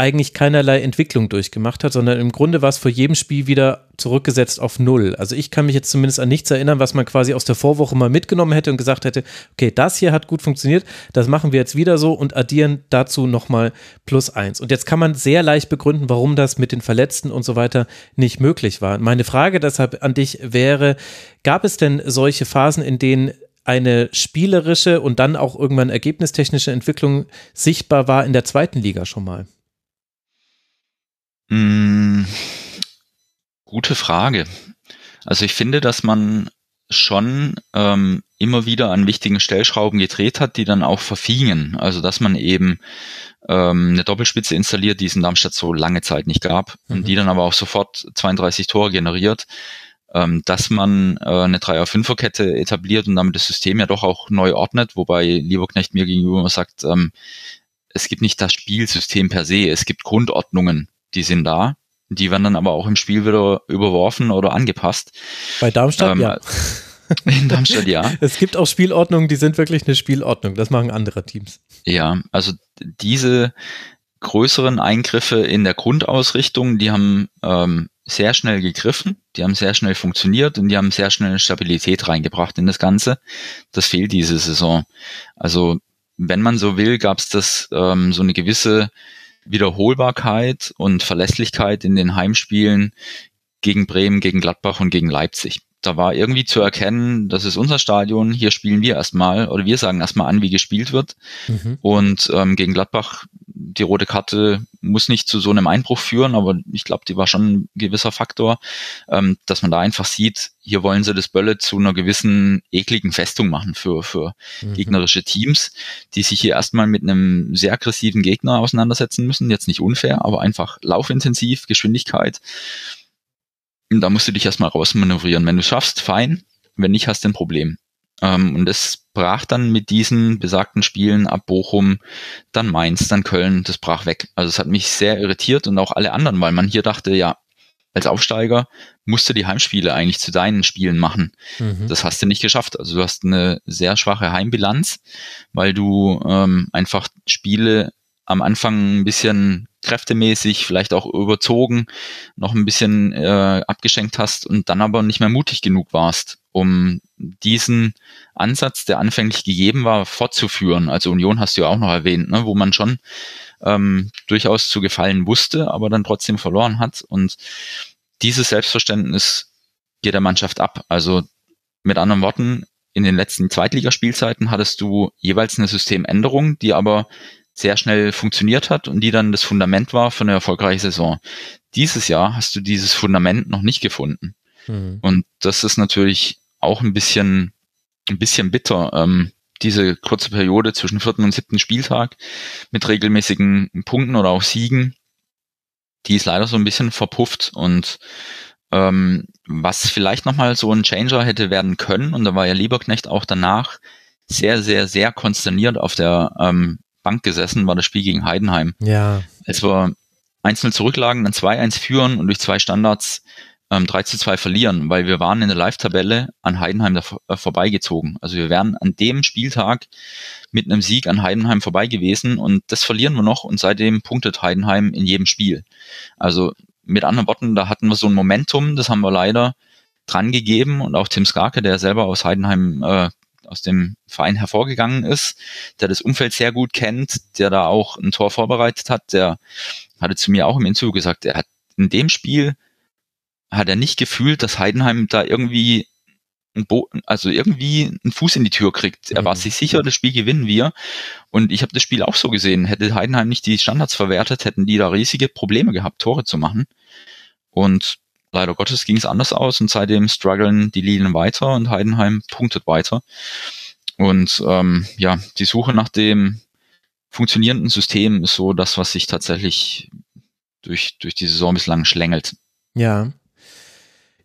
eigentlich keinerlei Entwicklung durchgemacht hat, sondern im Grunde war es vor jedem Spiel wieder zurückgesetzt auf Null. Also ich kann mich jetzt zumindest an nichts erinnern, was man quasi aus der Vorwoche mal mitgenommen hätte und gesagt hätte, okay, das hier hat gut funktioniert, das machen wir jetzt wieder so und addieren dazu nochmal plus eins. Und jetzt kann man sehr leicht begründen, warum das mit den Verletzten und so weiter nicht möglich war. Meine Frage deshalb an dich wäre, gab es denn solche Phasen, in denen eine spielerische und dann auch irgendwann ergebnistechnische Entwicklung sichtbar war in der zweiten Liga schon mal? Hm, gute Frage. Also ich finde, dass man schon ähm, immer wieder an wichtigen Stellschrauben gedreht hat, die dann auch verfingen. Also dass man eben ähm, eine Doppelspitze installiert, die es in Darmstadt so lange Zeit nicht gab mhm. und die dann aber auch sofort 32 Tore generiert. Ähm, dass man äh, eine 3er-5er-Kette etabliert und damit das System ja doch auch neu ordnet, wobei Lieberknecht mir gegenüber sagt, ähm, es gibt nicht das Spielsystem per se, es gibt Grundordnungen, die sind da. Die werden dann aber auch im Spiel wieder überworfen oder angepasst. Bei Darmstadt, ähm, ja. In Darmstadt, ja. Es gibt auch Spielordnungen, die sind wirklich eine Spielordnung. Das machen andere Teams. Ja, also diese größeren Eingriffe in der Grundausrichtung, die haben ähm, sehr schnell gegriffen, die haben sehr schnell funktioniert und die haben sehr schnell Stabilität reingebracht in das Ganze. Das fehlt diese Saison. Also wenn man so will, gab es das ähm, so eine gewisse Wiederholbarkeit und Verlässlichkeit in den Heimspielen gegen Bremen, gegen Gladbach und gegen Leipzig. Da war irgendwie zu erkennen, das ist unser Stadion, hier spielen wir erstmal oder wir sagen erstmal an, wie gespielt wird. Mhm. Und ähm, gegen Gladbach die rote Karte muss nicht zu so einem Einbruch führen, aber ich glaube, die war schon ein gewisser Faktor, ähm, dass man da einfach sieht, hier wollen sie das Bölle zu einer gewissen ekligen Festung machen für, für mhm. gegnerische Teams, die sich hier erstmal mit einem sehr aggressiven Gegner auseinandersetzen müssen. Jetzt nicht unfair, aber einfach laufintensiv, Geschwindigkeit. Da musst du dich erstmal rausmanövrieren. Wenn du schaffst, fein. Wenn nicht, hast du ein Problem. Ähm, und das brach dann mit diesen besagten Spielen ab Bochum, dann Mainz, dann Köln, das brach weg. Also es hat mich sehr irritiert und auch alle anderen, weil man hier dachte, ja, als Aufsteiger musst du die Heimspiele eigentlich zu deinen Spielen machen. Mhm. Das hast du nicht geschafft. Also du hast eine sehr schwache Heimbilanz, weil du ähm, einfach Spiele am Anfang ein bisschen kräftemäßig, vielleicht auch überzogen, noch ein bisschen äh, abgeschenkt hast und dann aber nicht mehr mutig genug warst, um diesen Ansatz, der anfänglich gegeben war, fortzuführen. Also Union hast du ja auch noch erwähnt, ne, wo man schon ähm, durchaus zu gefallen wusste, aber dann trotzdem verloren hat. Und dieses Selbstverständnis geht der Mannschaft ab. Also mit anderen Worten, in den letzten Zweitligaspielzeiten hattest du jeweils eine Systemänderung, die aber sehr schnell funktioniert hat und die dann das Fundament war für eine erfolgreiche Saison. Dieses Jahr hast du dieses Fundament noch nicht gefunden. Mhm. Und das ist natürlich auch ein bisschen, ein bisschen bitter. Ähm, diese kurze Periode zwischen vierten und siebten Spieltag mit regelmäßigen Punkten oder auch Siegen, die ist leider so ein bisschen verpufft und ähm, was vielleicht nochmal so ein Changer hätte werden können, und da war ja Lieberknecht auch danach sehr, sehr, sehr konsterniert auf der ähm, Bank gesessen, war das Spiel gegen Heidenheim. Ja. Es war einzeln zurücklagen, dann 2-1 führen und durch zwei Standards ähm, 3 zu 2 verlieren, weil wir waren in der Live-Tabelle an Heidenheim da, äh, vorbeigezogen. Also wir wären an dem Spieltag mit einem Sieg an Heidenheim vorbei gewesen und das verlieren wir noch und seitdem punktet Heidenheim in jedem Spiel. Also mit anderen Worten, da hatten wir so ein Momentum, das haben wir leider dran gegeben und auch Tim Skarke, der selber aus Heidenheim äh, aus dem Verein hervorgegangen ist, der das Umfeld sehr gut kennt, der da auch ein Tor vorbereitet hat, der hatte zu mir auch im Interview gesagt, er hat in dem Spiel hat er nicht gefühlt, dass Heidenheim da irgendwie einen Bo also irgendwie einen Fuß in die Tür kriegt. Er war mhm. sich sicher, das Spiel gewinnen wir. Und ich habe das Spiel auch so gesehen. Hätte Heidenheim nicht die Standards verwertet, hätten die da riesige Probleme gehabt, Tore zu machen. Und leider Gottes ging es anders aus und seitdem strugglen die Linien weiter und Heidenheim punktet weiter. Und ähm, ja, die Suche nach dem funktionierenden System ist so das, was sich tatsächlich durch, durch die Saison bislang schlängelt. Ja,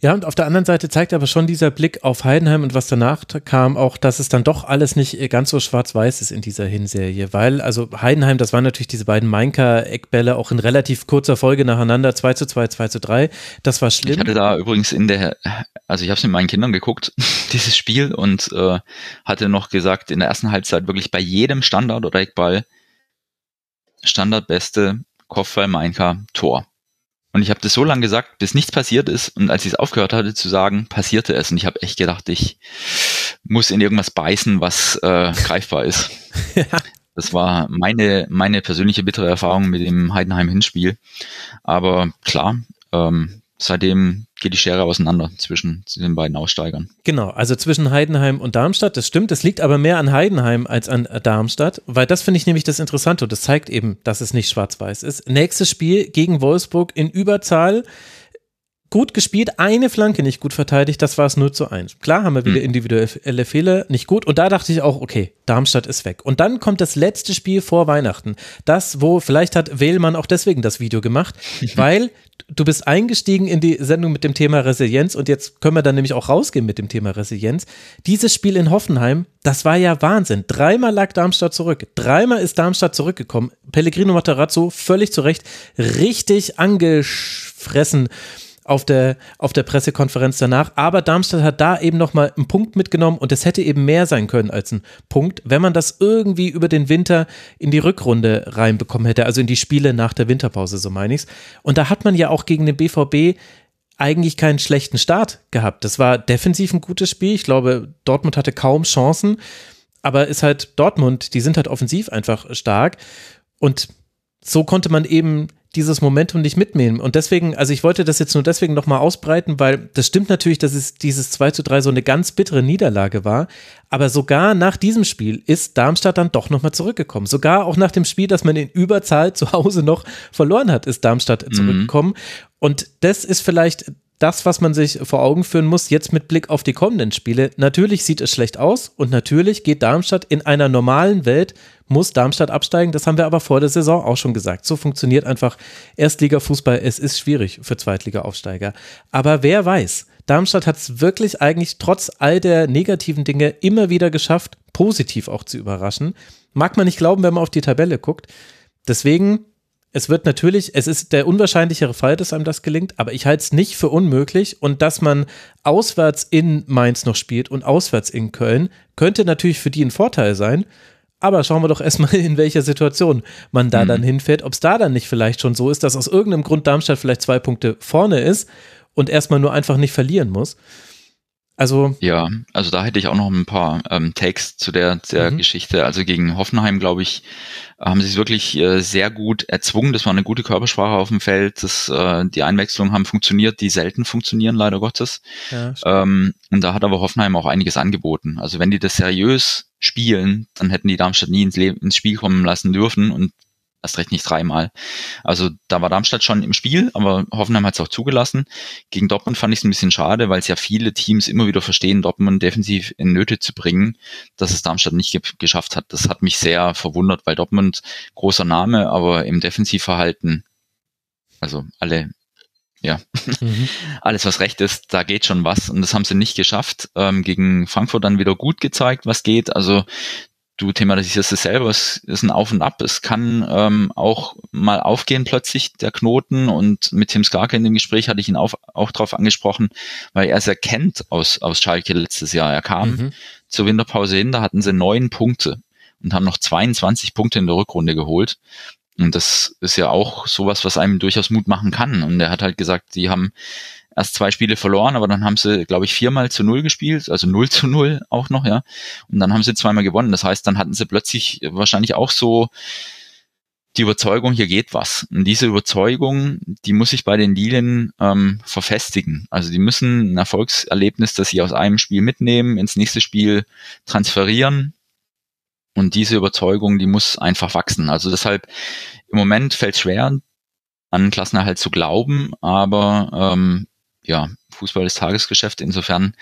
ja, und auf der anderen Seite zeigt aber schon dieser Blick auf Heidenheim und was danach kam, auch, dass es dann doch alles nicht äh, ganz so schwarz-weiß ist in dieser Hinserie. Weil, also Heidenheim, das waren natürlich diese beiden Mainka-Eckbälle auch in relativ kurzer Folge nacheinander, 2 zu 2, 2 zu 3. Das war schlimm. Ich hatte da übrigens in der, also ich habe es mit meinen Kindern geguckt, dieses Spiel, und äh, hatte noch gesagt, in der ersten Halbzeit wirklich bei jedem Standard oder Eckball Standardbeste Kopfball Mainka Tor. Und ich habe das so lange gesagt, bis nichts passiert ist. Und als ich es aufgehört hatte zu sagen, passierte es. Und ich habe echt gedacht, ich muss in irgendwas beißen, was äh, greifbar ist. ja. Das war meine, meine persönliche bittere Erfahrung mit dem Heidenheim-Hinspiel. Aber klar, ähm, seitdem geht die Schere auseinander zwischen den beiden Aussteigern. Genau, also zwischen Heidenheim und Darmstadt, das stimmt. Es liegt aber mehr an Heidenheim als an Darmstadt, weil das finde ich nämlich das Interessante und das zeigt eben, dass es nicht schwarz-weiß ist. Nächstes Spiel gegen Wolfsburg in Überzahl gut gespielt, eine Flanke nicht gut verteidigt, das war es 0 zu 1. Klar haben wir wieder hm. individuelle Fehler, nicht gut. Und da dachte ich auch, okay, Darmstadt ist weg. Und dann kommt das letzte Spiel vor Weihnachten. Das, wo vielleicht hat Wählmann auch deswegen das Video gemacht, weil du bist eingestiegen in die Sendung mit dem Thema Resilienz und jetzt können wir dann nämlich auch rausgehen mit dem Thema Resilienz. Dieses Spiel in Hoffenheim, das war ja Wahnsinn. Dreimal lag Darmstadt zurück. Dreimal ist Darmstadt zurückgekommen. Pellegrino Matarazzo völlig zu Recht richtig angefressen auf der, auf der Pressekonferenz danach. Aber Darmstadt hat da eben nochmal einen Punkt mitgenommen und es hätte eben mehr sein können als ein Punkt, wenn man das irgendwie über den Winter in die Rückrunde reinbekommen hätte, also in die Spiele nach der Winterpause, so meine ich's. Und da hat man ja auch gegen den BVB eigentlich keinen schlechten Start gehabt. Das war defensiv ein gutes Spiel. Ich glaube, Dortmund hatte kaum Chancen, aber ist halt Dortmund, die sind halt offensiv einfach stark. Und so konnte man eben dieses Momentum nicht mitnehmen. Und deswegen, also ich wollte das jetzt nur deswegen nochmal ausbreiten, weil das stimmt natürlich, dass es dieses 2 zu 3 so eine ganz bittere Niederlage war. Aber sogar nach diesem Spiel ist Darmstadt dann doch nochmal zurückgekommen. Sogar auch nach dem Spiel, das man in Überzahl zu Hause noch verloren hat, ist Darmstadt mhm. zurückgekommen. Und das ist vielleicht das, was man sich vor Augen führen muss, jetzt mit Blick auf die kommenden Spiele. Natürlich sieht es schlecht aus und natürlich geht Darmstadt in einer normalen Welt, muss Darmstadt absteigen. Das haben wir aber vor der Saison auch schon gesagt. So funktioniert einfach Erstliga-Fußball. Es ist schwierig für Zweitliga-Aufsteiger. Aber wer weiß, Darmstadt hat es wirklich eigentlich trotz all der negativen Dinge immer wieder geschafft, positiv auch zu überraschen. Mag man nicht glauben, wenn man auf die Tabelle guckt. Deswegen es wird natürlich, es ist der unwahrscheinlichere Fall, dass einem das gelingt, aber ich halte es nicht für unmöglich und dass man auswärts in Mainz noch spielt und auswärts in Köln, könnte natürlich für die ein Vorteil sein. Aber schauen wir doch erstmal, in welcher Situation man da mhm. dann hinfährt. Ob es da dann nicht vielleicht schon so ist, dass aus irgendeinem Grund Darmstadt vielleicht zwei Punkte vorne ist und erstmal nur einfach nicht verlieren muss. Also ja, also da hätte ich auch noch ein paar ähm, Takes zu der, der mhm. Geschichte. Also gegen Hoffenheim, glaube ich, haben sie es wirklich äh, sehr gut erzwungen. Das war eine gute Körpersprache auf dem Feld. Das, äh, die Einwechslungen haben funktioniert, die selten funktionieren, leider Gottes. Ja, ähm, und da hat aber Hoffenheim auch einiges angeboten. Also wenn die das seriös spielen, dann hätten die Darmstadt nie ins, Leben, ins Spiel kommen lassen dürfen. Und erst recht nicht dreimal. Also da war Darmstadt schon im Spiel, aber Hoffenheim hat es auch zugelassen. Gegen Dortmund fand ich es ein bisschen schade, weil es ja viele Teams immer wieder verstehen, Dortmund defensiv in Nöte zu bringen, dass es Darmstadt nicht ge geschafft hat. Das hat mich sehr verwundert, weil Dortmund großer Name, aber im Defensivverhalten, also alle ja, mhm. alles was recht ist, da geht schon was und das haben sie nicht geschafft. Ähm, gegen Frankfurt dann wieder gut gezeigt, was geht. Also du thematisierst es selber, es ist ein Auf und Ab. Es kann ähm, auch mal aufgehen plötzlich, der Knoten. Und mit Tim Skarke in dem Gespräch hatte ich ihn auf, auch darauf angesprochen, weil er es erkennt aus, aus Schalke letztes Jahr. Er kam mhm. zur Winterpause hin, da hatten sie neun Punkte und haben noch 22 Punkte in der Rückrunde geholt. Und das ist ja auch sowas, was einem durchaus Mut machen kann. Und er hat halt gesagt, die haben erst zwei Spiele verloren, aber dann haben sie, glaube ich, viermal zu null gespielt, also null zu null auch noch, ja. Und dann haben sie zweimal gewonnen. Das heißt, dann hatten sie plötzlich wahrscheinlich auch so die Überzeugung, hier geht was. Und diese Überzeugung, die muss sich bei den Lilien ähm, verfestigen. Also die müssen ein Erfolgserlebnis, das sie aus einem Spiel mitnehmen, ins nächste Spiel transferieren. Und diese Überzeugung, die muss einfach wachsen. Also deshalb im Moment fällt es schwer, an Klassenerhalt zu glauben, aber ähm, ja, Fußball ist Tagesgeschäft. Insofern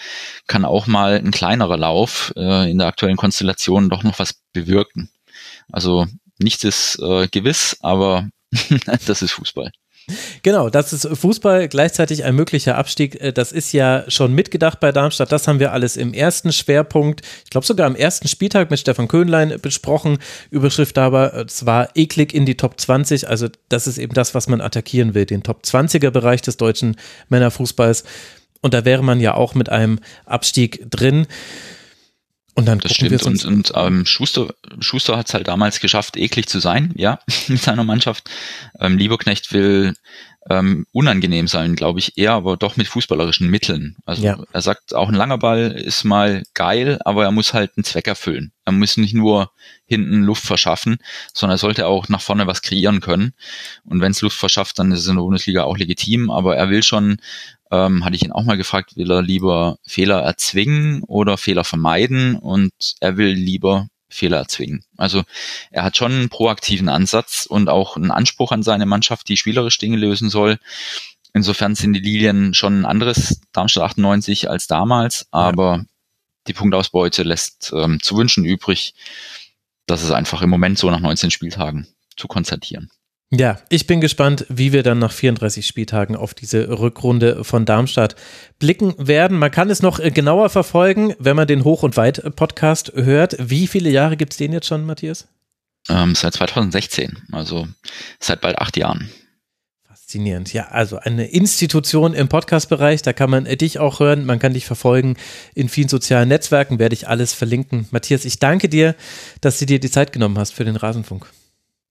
kann auch mal ein kleinerer Lauf äh, in der aktuellen Konstellation doch noch was bewirken. Also nichts ist äh, gewiss, aber das ist Fußball. Genau, das ist Fußball, gleichzeitig ein möglicher Abstieg. Äh, das ist ja schon mitgedacht bei Darmstadt. Das haben wir alles im ersten Schwerpunkt, ich glaube sogar am ersten Spieltag mit Stefan Köhnlein besprochen. Überschrift aber, äh, es war eklig in die Top 20. Also das ist eben das, was man attackieren will, den Top 20er Bereich des deutschen Männerfußballs. Und da wäre man ja auch mit einem Abstieg drin. Und dann das stimmt. Und, und ähm, Schuster, Schuster hat es halt damals geschafft, eklig zu sein, ja, mit seiner Mannschaft. Ähm, Lieberknecht will ähm, unangenehm sein, glaube ich, eher, aber doch mit fußballerischen Mitteln. Also ja. er sagt, auch ein langer Ball ist mal geil, aber er muss halt einen Zweck erfüllen. Er muss nicht nur hinten Luft verschaffen, sondern er sollte auch nach vorne was kreieren können. Und wenn es Luft verschafft, dann ist es in der Bundesliga auch legitim, aber er will schon ähm, hatte ich ihn auch mal gefragt, will er lieber Fehler erzwingen oder Fehler vermeiden und er will lieber Fehler erzwingen. Also er hat schon einen proaktiven Ansatz und auch einen Anspruch an seine Mannschaft, die spielerisch Dinge lösen soll. Insofern sind die Lilien schon ein anderes Darmstadt 98 als damals, aber ja. die Punktausbeute lässt ähm, zu wünschen übrig. Das ist einfach im Moment so nach 19 Spieltagen zu konstatieren. Ja, ich bin gespannt, wie wir dann nach 34 Spieltagen auf diese Rückrunde von Darmstadt blicken werden. Man kann es noch äh, genauer verfolgen, wenn man den Hoch- und Weit-Podcast hört. Wie viele Jahre gibt es den jetzt schon, Matthias? Ähm, seit 2016, also seit bald acht Jahren. Faszinierend. Ja, also eine Institution im Podcast-Bereich, da kann man dich auch hören, man kann dich verfolgen in vielen sozialen Netzwerken, werde ich alles verlinken. Matthias, ich danke dir, dass du dir die Zeit genommen hast für den Rasenfunk.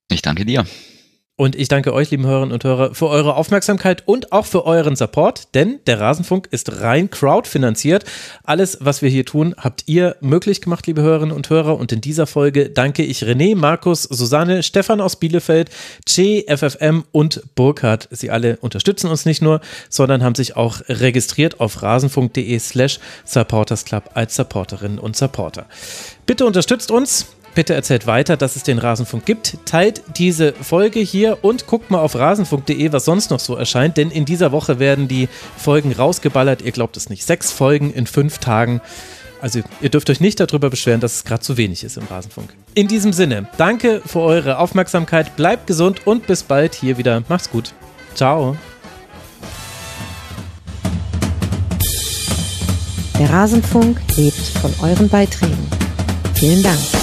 Ich danke dir. Und ich danke euch, lieben Hörerinnen und Hörer, für eure Aufmerksamkeit und auch für euren Support, denn der Rasenfunk ist rein crowdfinanziert. Alles, was wir hier tun, habt ihr möglich gemacht, liebe Hörerinnen und Hörer. Und in dieser Folge danke ich René, Markus, Susanne, Stefan aus Bielefeld, Che, FFM und Burkhard. Sie alle unterstützen uns nicht nur, sondern haben sich auch registriert auf rasenfunk.de slash supportersclub als Supporterinnen und Supporter. Bitte unterstützt uns. Bitte erzählt weiter, dass es den Rasenfunk gibt. Teilt diese Folge hier und guckt mal auf rasenfunk.de, was sonst noch so erscheint, denn in dieser Woche werden die Folgen rausgeballert. Ihr glaubt es nicht. Sechs Folgen in fünf Tagen. Also ihr dürft euch nicht darüber beschweren, dass es gerade zu wenig ist im Rasenfunk. In diesem Sinne, danke für eure Aufmerksamkeit, bleibt gesund und bis bald hier wieder. Macht's gut. Ciao. Der Rasenfunk lebt von euren Beiträgen. Vielen Dank.